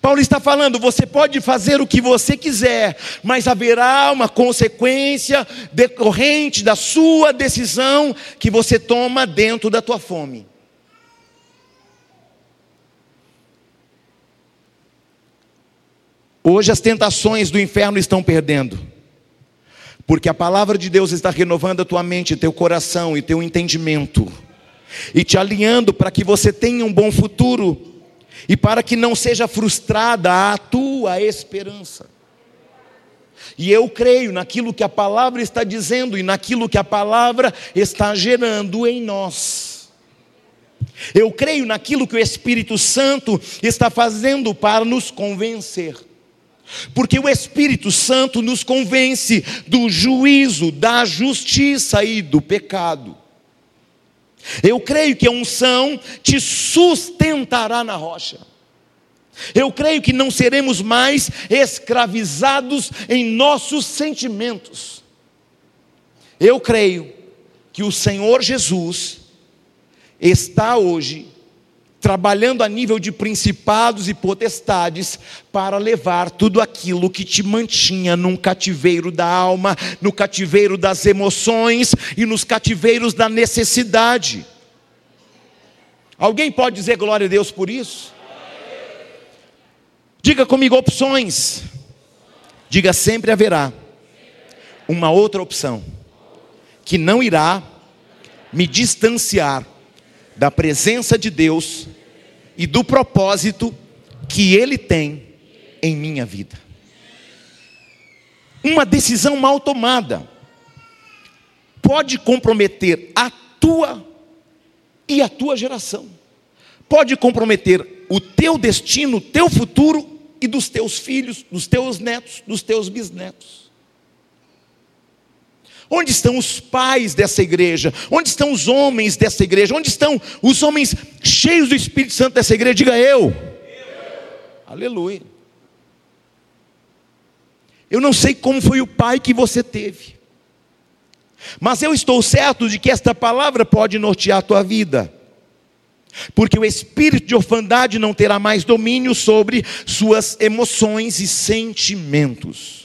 Paulo está falando, você pode fazer o que você quiser, mas haverá uma consequência decorrente da sua decisão que você toma dentro da tua fome. Hoje as tentações do inferno estão perdendo. Porque a palavra de Deus está renovando a tua mente, teu coração e teu entendimento, e te alinhando para que você tenha um bom futuro e para que não seja frustrada a tua esperança. E eu creio naquilo que a palavra está dizendo e naquilo que a palavra está gerando em nós. Eu creio naquilo que o Espírito Santo está fazendo para nos convencer. Porque o Espírito Santo nos convence do juízo, da justiça e do pecado. Eu creio que a unção te sustentará na rocha. Eu creio que não seremos mais escravizados em nossos sentimentos. Eu creio que o Senhor Jesus está hoje trabalhando a nível de principados e potestades para levar tudo aquilo que te mantinha num cativeiro da alma, no cativeiro das emoções e nos cativeiros da necessidade. Alguém pode dizer glória a Deus por isso? Diga comigo opções. Diga sempre haverá uma outra opção que não irá me distanciar da presença de Deus e do propósito que Ele tem em minha vida. Uma decisão mal tomada pode comprometer a tua e a tua geração, pode comprometer o teu destino, o teu futuro e dos teus filhos, dos teus netos, dos teus bisnetos. Onde estão os pais dessa igreja? Onde estão os homens dessa igreja? Onde estão os homens cheios do Espírito Santo dessa igreja? Diga eu. eu. Aleluia. Eu não sei como foi o pai que você teve, mas eu estou certo de que esta palavra pode nortear a tua vida, porque o espírito de orfandade não terá mais domínio sobre suas emoções e sentimentos.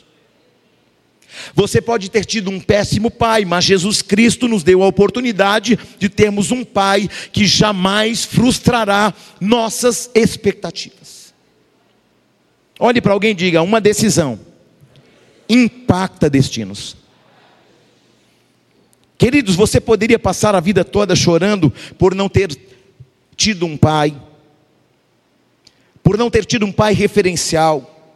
Você pode ter tido um péssimo pai, mas Jesus Cristo nos deu a oportunidade de termos um pai que jamais frustrará nossas expectativas. Olhe para alguém e diga: uma decisão impacta destinos. Queridos, você poderia passar a vida toda chorando por não ter tido um pai, por não ter tido um pai referencial,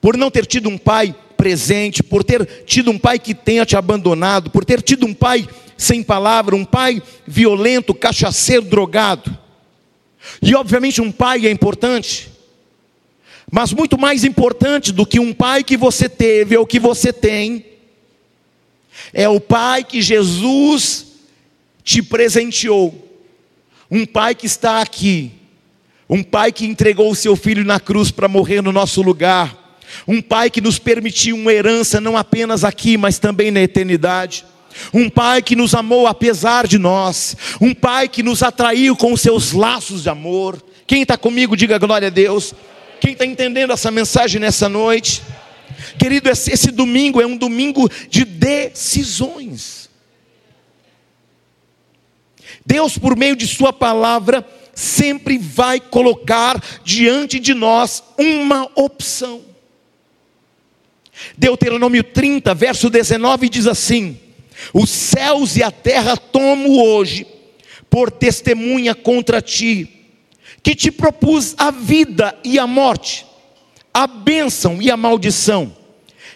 por não ter tido um pai presente, por ter tido um pai que tenha te abandonado, por ter tido um pai sem palavra, um pai violento, cachaceiro, drogado. E obviamente um pai é importante, mas muito mais importante do que um pai que você teve ou que você tem, é o pai que Jesus te presenteou, um pai que está aqui, um pai que entregou o seu filho na cruz para morrer no nosso lugar, um pai que nos permitiu uma herança não apenas aqui, mas também na eternidade. Um pai que nos amou apesar de nós. Um pai que nos atraiu com seus laços de amor. Quem está comigo, diga glória a Deus. Quem está entendendo essa mensagem nessa noite? Querido, esse domingo é um domingo de decisões. Deus, por meio de Sua palavra, sempre vai colocar diante de nós uma opção. Deuteronômio 30, verso 19 diz assim: Os céus e a terra tomo hoje por testemunha contra ti, que te propus a vida e a morte, a bênção e a maldição.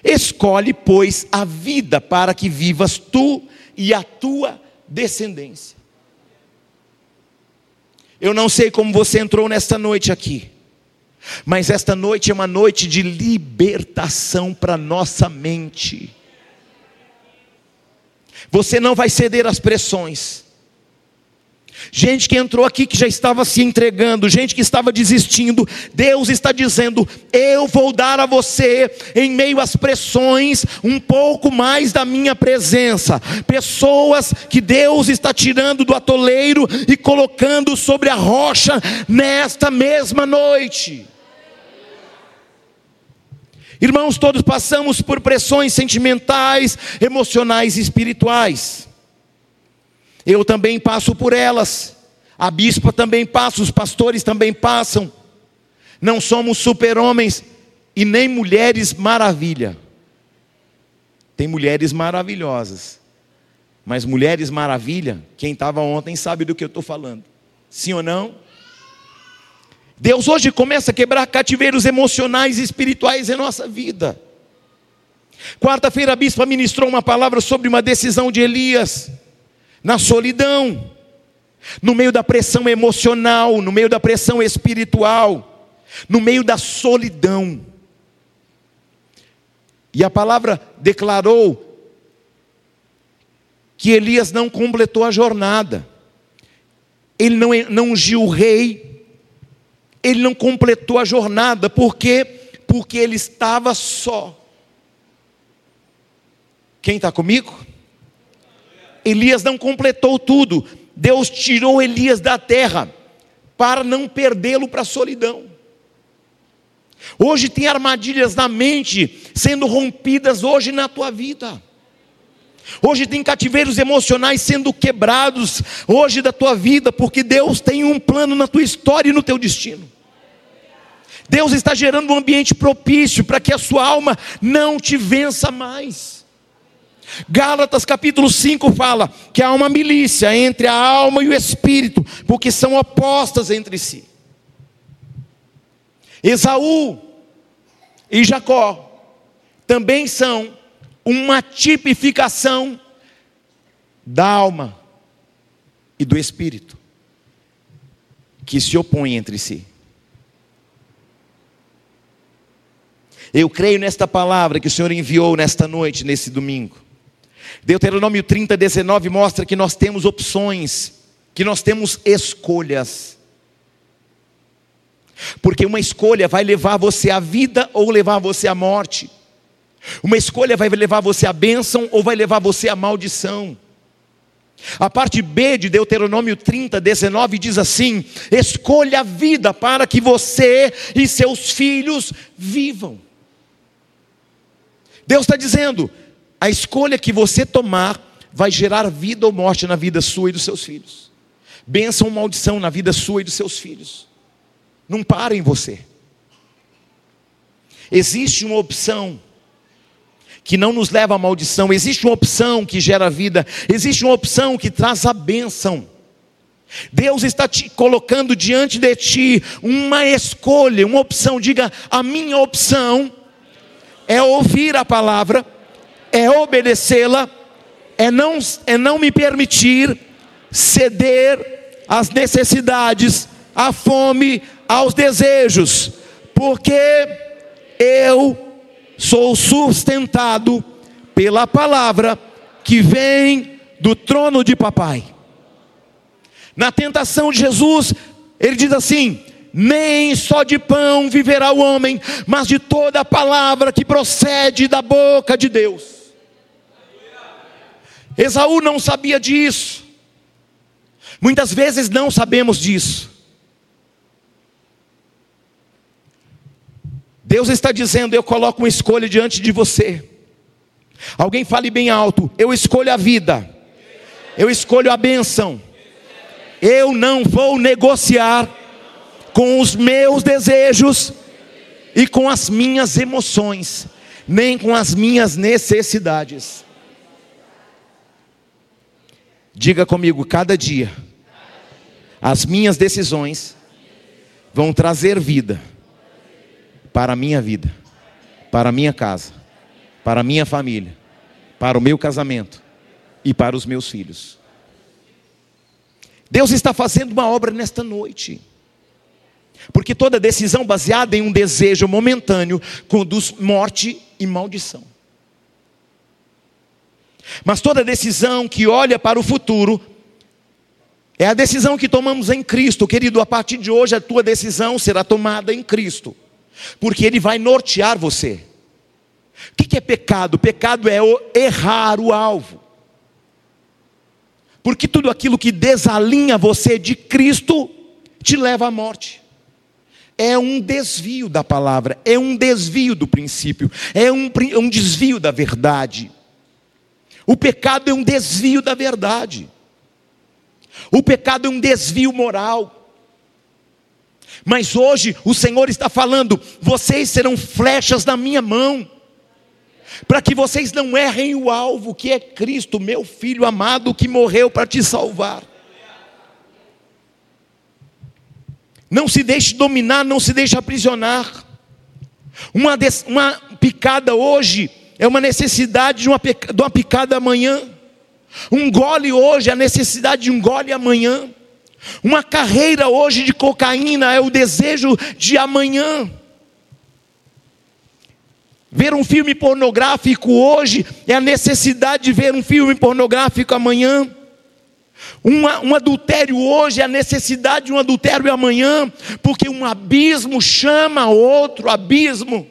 Escolhe, pois, a vida para que vivas tu e a tua descendência. Eu não sei como você entrou nesta noite aqui. Mas esta noite é uma noite de libertação para nossa mente. Você não vai ceder às pressões. Gente que entrou aqui que já estava se entregando, gente que estava desistindo. Deus está dizendo: Eu vou dar a você, em meio às pressões, um pouco mais da minha presença. Pessoas que Deus está tirando do atoleiro e colocando sobre a rocha nesta mesma noite. Irmãos, todos passamos por pressões sentimentais, emocionais e espirituais. Eu também passo por elas. A bispa também passa, os pastores também passam. Não somos super-homens e nem mulheres maravilha. Tem mulheres maravilhosas. Mas mulheres maravilha, quem estava ontem sabe do que eu estou falando. Sim ou não? Deus hoje começa a quebrar cativeiros emocionais e espirituais em nossa vida. Quarta-feira a bispa ministrou uma palavra sobre uma decisão de Elias na solidão, no meio da pressão emocional, no meio da pressão espiritual, no meio da solidão. E a palavra declarou que Elias não completou a jornada, ele não, não ungiu o rei, ele não completou a jornada, por quê? Porque ele estava só. Quem está comigo? Elias não completou tudo. Deus tirou Elias da terra para não perdê-lo para a solidão. Hoje tem armadilhas na mente sendo rompidas hoje na tua vida. Hoje tem cativeiros emocionais sendo quebrados hoje da tua vida, porque Deus tem um plano na tua história e no teu destino. Deus está gerando um ambiente propício para que a sua alma não te vença mais. Gálatas capítulo 5 fala que há uma milícia entre a alma e o espírito, porque são opostas entre si. Esaú e Jacó também são uma tipificação da alma e do espírito que se opõem entre si. Eu creio nesta palavra que o Senhor enviou nesta noite, nesse domingo. Deuteronômio 30, 19 mostra que nós temos opções, que nós temos escolhas. Porque uma escolha vai levar você à vida ou levar você à morte. Uma escolha vai levar você à bênção ou vai levar você à maldição. A parte B de Deuteronômio 30, 19 diz assim: Escolha a vida para que você e seus filhos vivam. Deus está dizendo: a escolha que você tomar vai gerar vida ou morte na vida sua e dos seus filhos. Bênção ou maldição na vida sua e dos seus filhos. Não para em você. Existe uma opção que não nos leva à maldição, existe uma opção que gera vida, existe uma opção que traz a bênção. Deus está te colocando diante de ti uma escolha, uma opção. Diga: a minha opção é ouvir a palavra é obedecê-la, é não, é não me permitir ceder às necessidades, à fome, aos desejos, porque eu sou sustentado pela palavra que vem do trono de papai. Na tentação de Jesus, ele diz assim: nem só de pão viverá o homem, mas de toda a palavra que procede da boca de Deus. Esaú não sabia disso. Muitas vezes não sabemos disso. Deus está dizendo: Eu coloco uma escolha diante de você. Alguém fale bem alto: Eu escolho a vida, eu escolho a bênção. Eu não vou negociar com os meus desejos e com as minhas emoções, nem com as minhas necessidades. Diga comigo, cada dia, as minhas decisões vão trazer vida para a minha vida, para a minha casa, para a minha família, para o meu casamento e para os meus filhos. Deus está fazendo uma obra nesta noite. Porque toda decisão baseada em um desejo momentâneo conduz morte e maldição. Mas toda decisão que olha para o futuro é a decisão que tomamos em Cristo, querido. A partir de hoje, a tua decisão será tomada em Cristo, porque Ele vai nortear você. O que é pecado? Pecado é errar o alvo. Porque tudo aquilo que desalinha você de Cristo te leva à morte. É um desvio da palavra, é um desvio do princípio, é um, um desvio da verdade. O pecado é um desvio da verdade. O pecado é um desvio moral. Mas hoje o Senhor está falando: vocês serão flechas na minha mão para que vocês não errem o alvo, que é Cristo, meu filho amado, que morreu para te salvar. Não se deixe dominar, não se deixe aprisionar. Uma, des, uma picada hoje é uma necessidade de uma, de uma picada amanhã. Um gole hoje é a necessidade de um gole amanhã. Uma carreira hoje de cocaína é o desejo de amanhã. Ver um filme pornográfico hoje é a necessidade de ver um filme pornográfico amanhã. Uma, um adultério hoje é a necessidade de um adultério amanhã, porque um abismo chama outro abismo.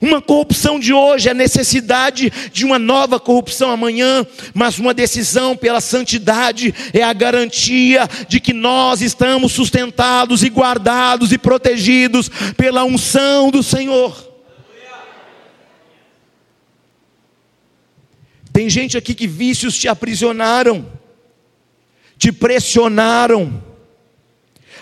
Uma corrupção de hoje é a necessidade de uma nova corrupção amanhã, mas uma decisão pela santidade é a garantia de que nós estamos sustentados e guardados e protegidos pela unção do Senhor. Tem gente aqui que vícios te aprisionaram, te pressionaram.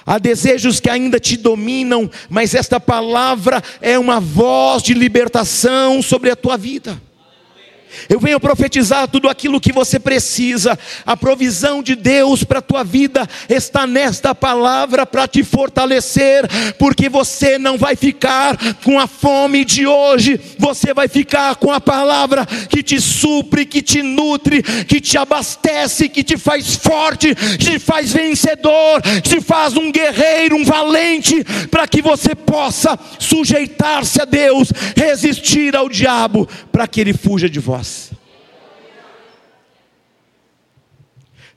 Há desejos que ainda te dominam, mas esta palavra é uma voz de libertação sobre a tua vida. Eu venho profetizar tudo aquilo que você precisa. A provisão de Deus para a tua vida está nesta palavra para te fortalecer, porque você não vai ficar com a fome de hoje, você vai ficar com a palavra que te supre, que te nutre, que te abastece, que te faz forte, que te faz vencedor, que te faz um guerreiro, um valente, para que você possa sujeitar-se a Deus, resistir ao diabo, para que ele fuja de vós.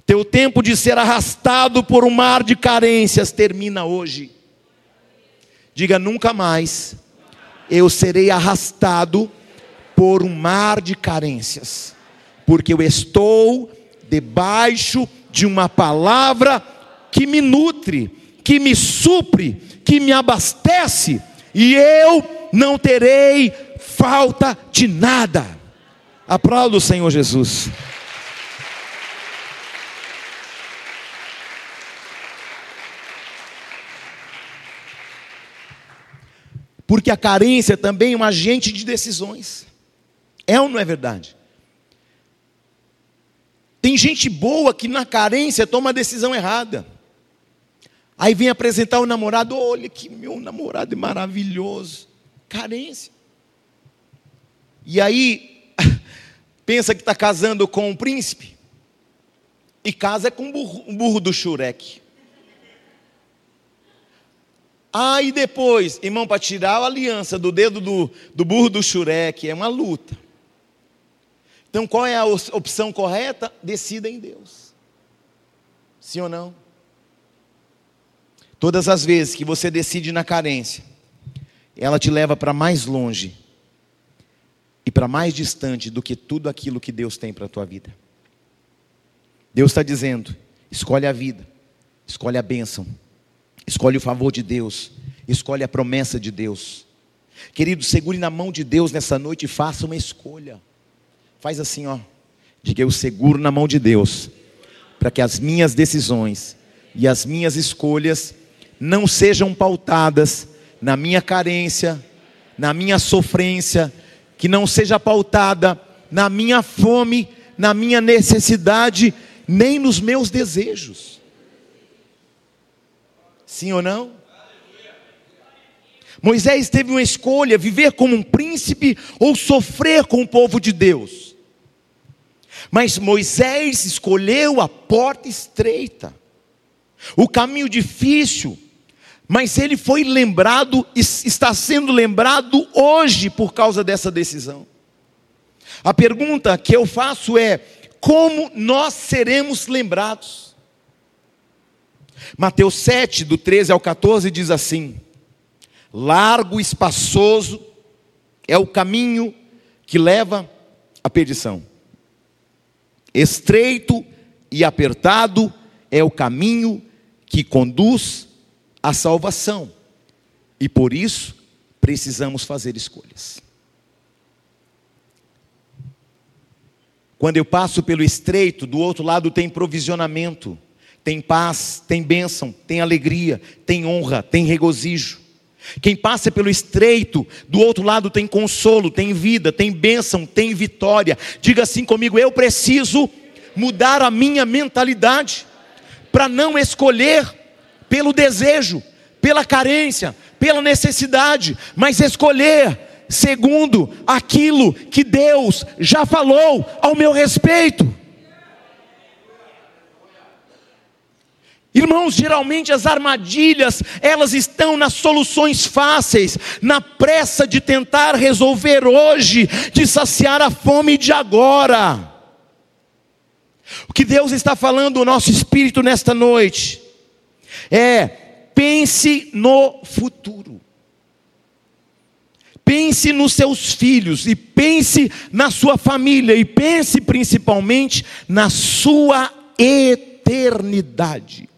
Teu tempo de ser arrastado por um mar de carências termina hoje. Diga nunca mais. Eu serei arrastado por um mar de carências, porque eu estou debaixo de uma palavra que me nutre, que me supre, que me abastece, e eu não terei falta de nada. Aplauda o Senhor Jesus. Porque a carência também é um agente de decisões. É ou não é verdade? Tem gente boa que na carência toma a decisão errada. Aí vem apresentar o namorado, olha que meu namorado é maravilhoso. Carência. E aí, pensa que está casando com um príncipe, e casa com um burro, um burro do Shurek. Ah, depois, irmão, para tirar a aliança do dedo do, do burro do Shurek é uma luta. Então qual é a opção correta? Decida em Deus. Sim ou não? Todas as vezes que você decide na carência, ela te leva para mais longe e para mais distante do que tudo aquilo que Deus tem para a tua vida. Deus está dizendo: escolhe a vida, escolhe a bênção Escolhe o favor de Deus, escolhe a promessa de Deus. Querido, segure na mão de Deus nessa noite e faça uma escolha. Faz assim, ó. Diga eu seguro na mão de Deus, para que as minhas decisões e as minhas escolhas não sejam pautadas na minha carência, na minha sofrência, que não seja pautada na minha fome, na minha necessidade, nem nos meus desejos. Sim ou não? Moisés teve uma escolha: viver como um príncipe ou sofrer com o povo de Deus. Mas Moisés escolheu a porta estreita, o caminho difícil, mas ele foi lembrado, está sendo lembrado hoje por causa dessa decisão. A pergunta que eu faço é: como nós seremos lembrados? Mateus 7, do 13 ao 14, diz assim: Largo, espaçoso é o caminho que leva à perdição, estreito e apertado é o caminho que conduz à salvação, e por isso precisamos fazer escolhas. Quando eu passo pelo estreito, do outro lado tem provisionamento, tem paz, tem bênção, tem alegria, tem honra, tem regozijo. Quem passa pelo estreito, do outro lado tem consolo, tem vida, tem bênção, tem vitória. Diga assim comigo: eu preciso mudar a minha mentalidade para não escolher pelo desejo, pela carência, pela necessidade, mas escolher segundo aquilo que Deus já falou ao meu respeito. Irmãos, geralmente as armadilhas, elas estão nas soluções fáceis, na pressa de tentar resolver hoje, de saciar a fome de agora. O que Deus está falando ao nosso espírito nesta noite é: pense no futuro. Pense nos seus filhos e pense na sua família e pense principalmente na sua eternidade.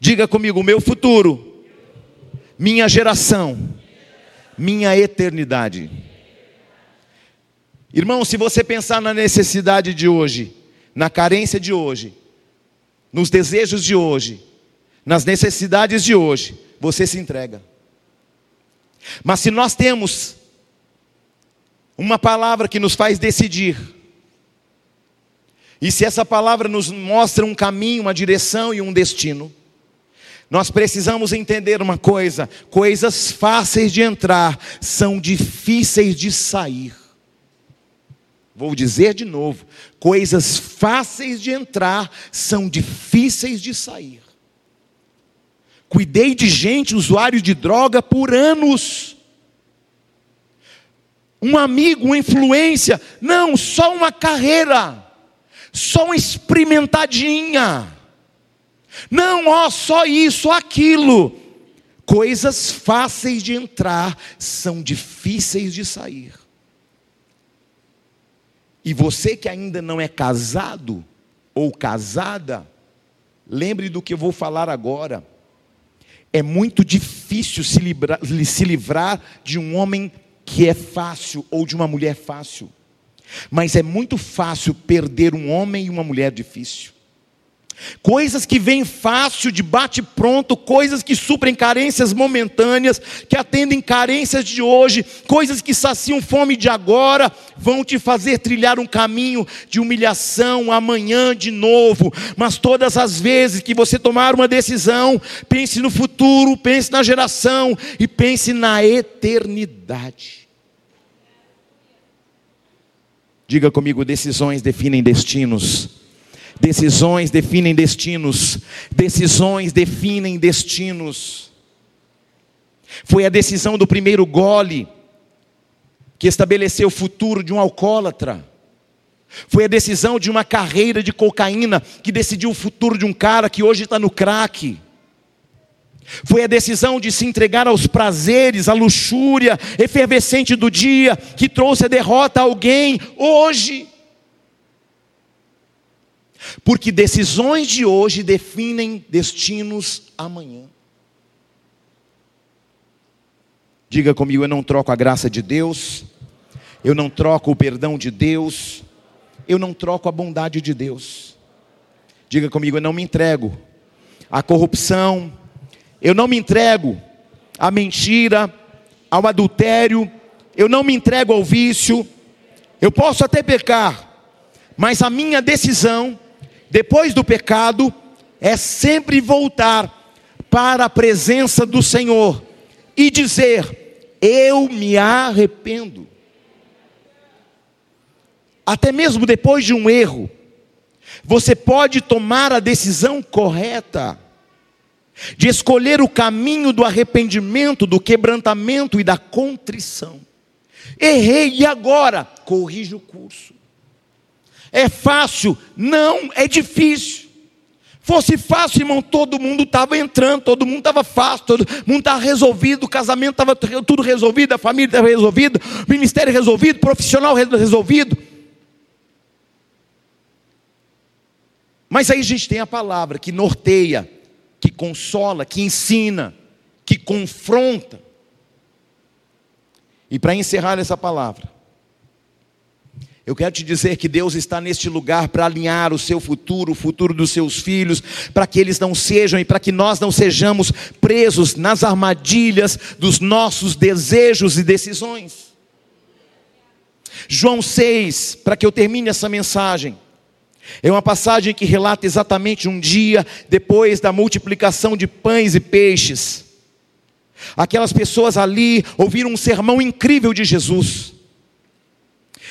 Diga comigo, meu futuro, minha geração, minha eternidade. Irmão, se você pensar na necessidade de hoje, na carência de hoje, nos desejos de hoje, nas necessidades de hoje, você se entrega. Mas se nós temos uma palavra que nos faz decidir, e se essa palavra nos mostra um caminho, uma direção e um destino, nós precisamos entender uma coisa: coisas fáceis de entrar são difíceis de sair. Vou dizer de novo: coisas fáceis de entrar são difíceis de sair. Cuidei de gente usuário de droga por anos. Um amigo, uma influência, não, só uma carreira, só uma experimentadinha. Não, ó, só isso, aquilo. Coisas fáceis de entrar são difíceis de sair. E você que ainda não é casado ou casada, lembre do que eu vou falar agora é muito difícil se livrar, se livrar de um homem que é fácil ou de uma mulher fácil. Mas é muito fácil perder um homem e uma mulher difícil. Coisas que vêm fácil, de bate-pronto, coisas que suprem carências momentâneas, que atendem carências de hoje, coisas que saciam fome de agora, vão te fazer trilhar um caminho de humilhação amanhã de novo. Mas todas as vezes que você tomar uma decisão, pense no futuro, pense na geração e pense na eternidade. Diga comigo: decisões definem destinos. Decisões definem destinos. Decisões definem destinos. Foi a decisão do primeiro gole que estabeleceu o futuro de um alcoólatra. Foi a decisão de uma carreira de cocaína que decidiu o futuro de um cara que hoje está no crack. Foi a decisão de se entregar aos prazeres, à luxúria efervescente do dia, que trouxe a derrota a alguém hoje. Porque decisões de hoje definem destinos amanhã. Diga comigo, eu não troco a graça de Deus, eu não troco o perdão de Deus, eu não troco a bondade de Deus. Diga comigo, eu não me entrego à corrupção, eu não me entrego à mentira, ao adultério, eu não me entrego ao vício. Eu posso até pecar, mas a minha decisão depois do pecado, é sempre voltar para a presença do Senhor e dizer: Eu me arrependo. Até mesmo depois de um erro, você pode tomar a decisão correta. de escolher o caminho do arrependimento, do quebrantamento e da contrição. Errei e agora? Corrige o curso. É fácil? Não, é difícil. Fosse fácil, irmão, todo mundo estava entrando, todo mundo estava fácil, todo mundo estava resolvido, o casamento estava tudo resolvido, a família estava resolvida, o ministério resolvido, o profissional resolvido. Mas aí a gente tem a palavra que norteia, que consola, que ensina, que confronta. E para encerrar essa palavra, eu quero te dizer que Deus está neste lugar para alinhar o seu futuro, o futuro dos seus filhos, para que eles não sejam e para que nós não sejamos presos nas armadilhas dos nossos desejos e decisões. João 6, para que eu termine essa mensagem. É uma passagem que relata exatamente um dia depois da multiplicação de pães e peixes. Aquelas pessoas ali ouviram um sermão incrível de Jesus.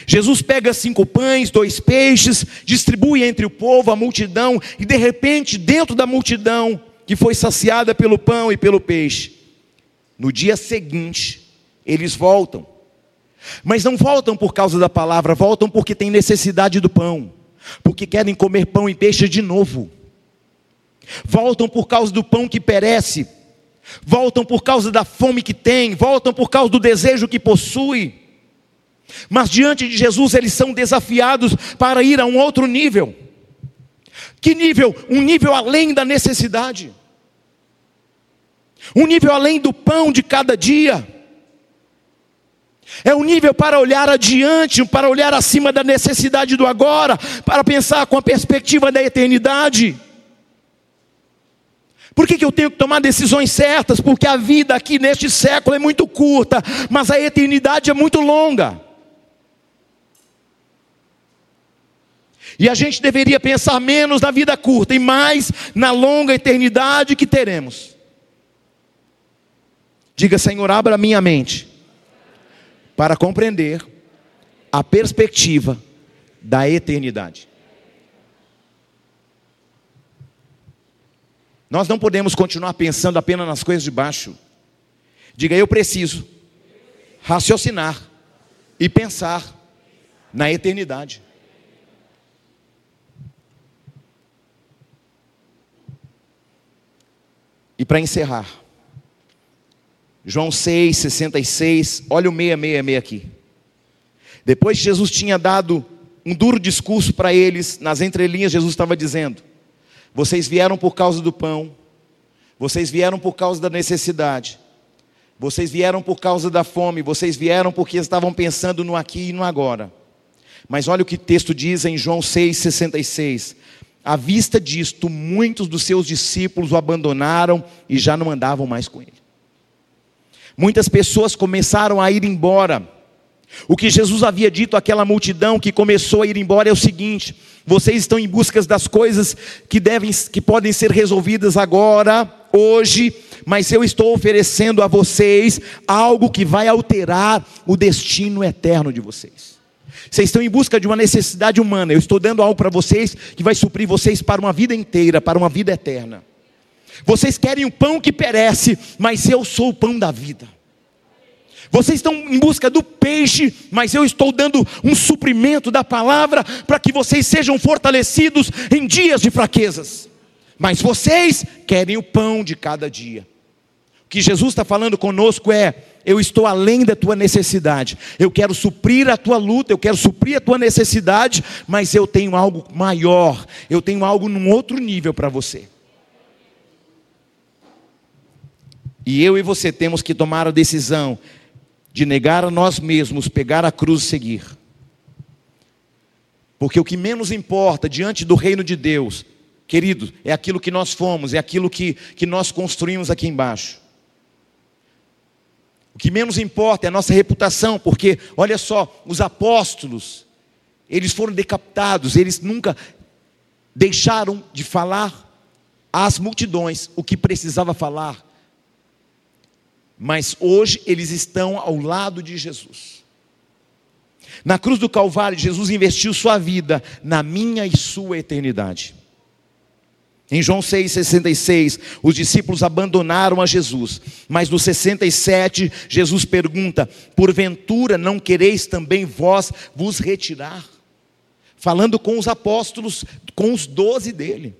Jesus pega cinco pães, dois peixes, distribui entre o povo, a multidão, e de repente, dentro da multidão, que foi saciada pelo pão e pelo peixe, no dia seguinte, eles voltam. Mas não voltam por causa da palavra, voltam porque têm necessidade do pão porque querem comer pão e peixe de novo. Voltam por causa do pão que perece, voltam por causa da fome que tem, voltam por causa do desejo que possui. Mas diante de Jesus eles são desafiados para ir a um outro nível. Que nível? Um nível além da necessidade. Um nível além do pão de cada dia. É um nível para olhar adiante, para olhar acima da necessidade do agora, para pensar com a perspectiva da eternidade. Por que, que eu tenho que tomar decisões certas? Porque a vida aqui neste século é muito curta, mas a eternidade é muito longa. E a gente deveria pensar menos na vida curta e mais na longa eternidade que teremos. Diga, Senhor, abra minha mente para compreender a perspectiva da eternidade. Nós não podemos continuar pensando apenas nas coisas de baixo. Diga, eu preciso raciocinar e pensar na eternidade. E para encerrar, João 6, 66, olha o 666 aqui. Depois que Jesus tinha dado um duro discurso para eles, nas entrelinhas, Jesus estava dizendo: Vocês vieram por causa do pão, vocês vieram por causa da necessidade, vocês vieram por causa da fome, vocês vieram porque estavam pensando no aqui e no agora. Mas olha o que o texto diz em João 6,66. À vista disto, muitos dos seus discípulos o abandonaram e já não andavam mais com ele. Muitas pessoas começaram a ir embora. O que Jesus havia dito àquela multidão que começou a ir embora é o seguinte: vocês estão em busca das coisas que devem que podem ser resolvidas agora, hoje, mas eu estou oferecendo a vocês algo que vai alterar o destino eterno de vocês. Vocês estão em busca de uma necessidade humana, eu estou dando algo para vocês que vai suprir vocês para uma vida inteira, para uma vida eterna. Vocês querem o pão que perece, mas eu sou o pão da vida. Vocês estão em busca do peixe, mas eu estou dando um suprimento da palavra para que vocês sejam fortalecidos em dias de fraquezas. Mas vocês querem o pão de cada dia. O que Jesus está falando conosco é: eu estou além da tua necessidade, eu quero suprir a tua luta, eu quero suprir a tua necessidade, mas eu tenho algo maior, eu tenho algo num outro nível para você. E eu e você temos que tomar a decisão de negar a nós mesmos, pegar a cruz e seguir. Porque o que menos importa diante do reino de Deus, querido, é aquilo que nós fomos, é aquilo que, que nós construímos aqui embaixo. O que menos importa é a nossa reputação, porque, olha só, os apóstolos, eles foram decapitados, eles nunca deixaram de falar às multidões o que precisava falar mas hoje eles estão ao lado de Jesus. Na cruz do Calvário, Jesus investiu sua vida na minha e sua eternidade. Em João 6,66, os discípulos abandonaram a Jesus, mas no 67, Jesus pergunta: Porventura não quereis também vós vos retirar? Falando com os apóstolos, com os doze dele.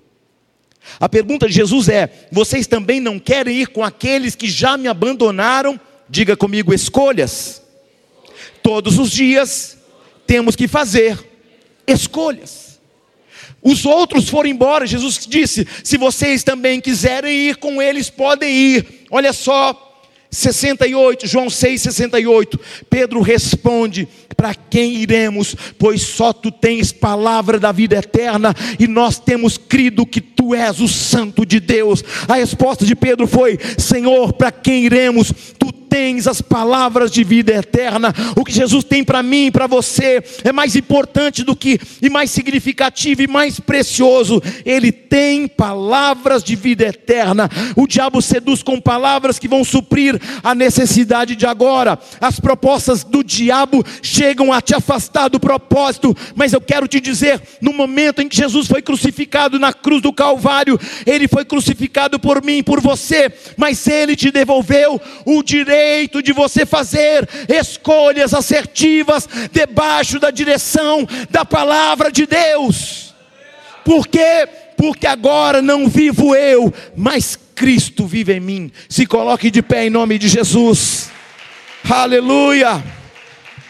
A pergunta de Jesus é: Vocês também não querem ir com aqueles que já me abandonaram? Diga comigo, escolhas. Todos os dias temos que fazer escolhas. Os outros foram embora. Jesus disse: Se vocês também quiserem ir com eles, podem ir. Olha só, 68, João 6, 68. Pedro responde: Para quem iremos? Pois só tu tens palavra da vida eterna, e nós temos crido que tu és o Santo de Deus. A resposta de Pedro foi: Senhor, para quem iremos? Tu tens as palavras de vida eterna. O que Jesus tem para mim e para você é mais importante do que, e mais significativo e mais precioso. Ele tem palavras de vida eterna. O diabo seduz com palavras que vão suprir a necessidade de agora. As propostas do diabo chegam a te afastar do propósito, mas eu quero te dizer: no momento em que Jesus foi crucificado na cruz do Calvário, ele foi crucificado por mim, por você, mas ele te devolveu o direito direito de você fazer escolhas assertivas debaixo da direção da palavra de Deus. Por quê? Porque agora não vivo eu, mas Cristo vive em mim. Se coloque de pé em nome de Jesus. Aleluia.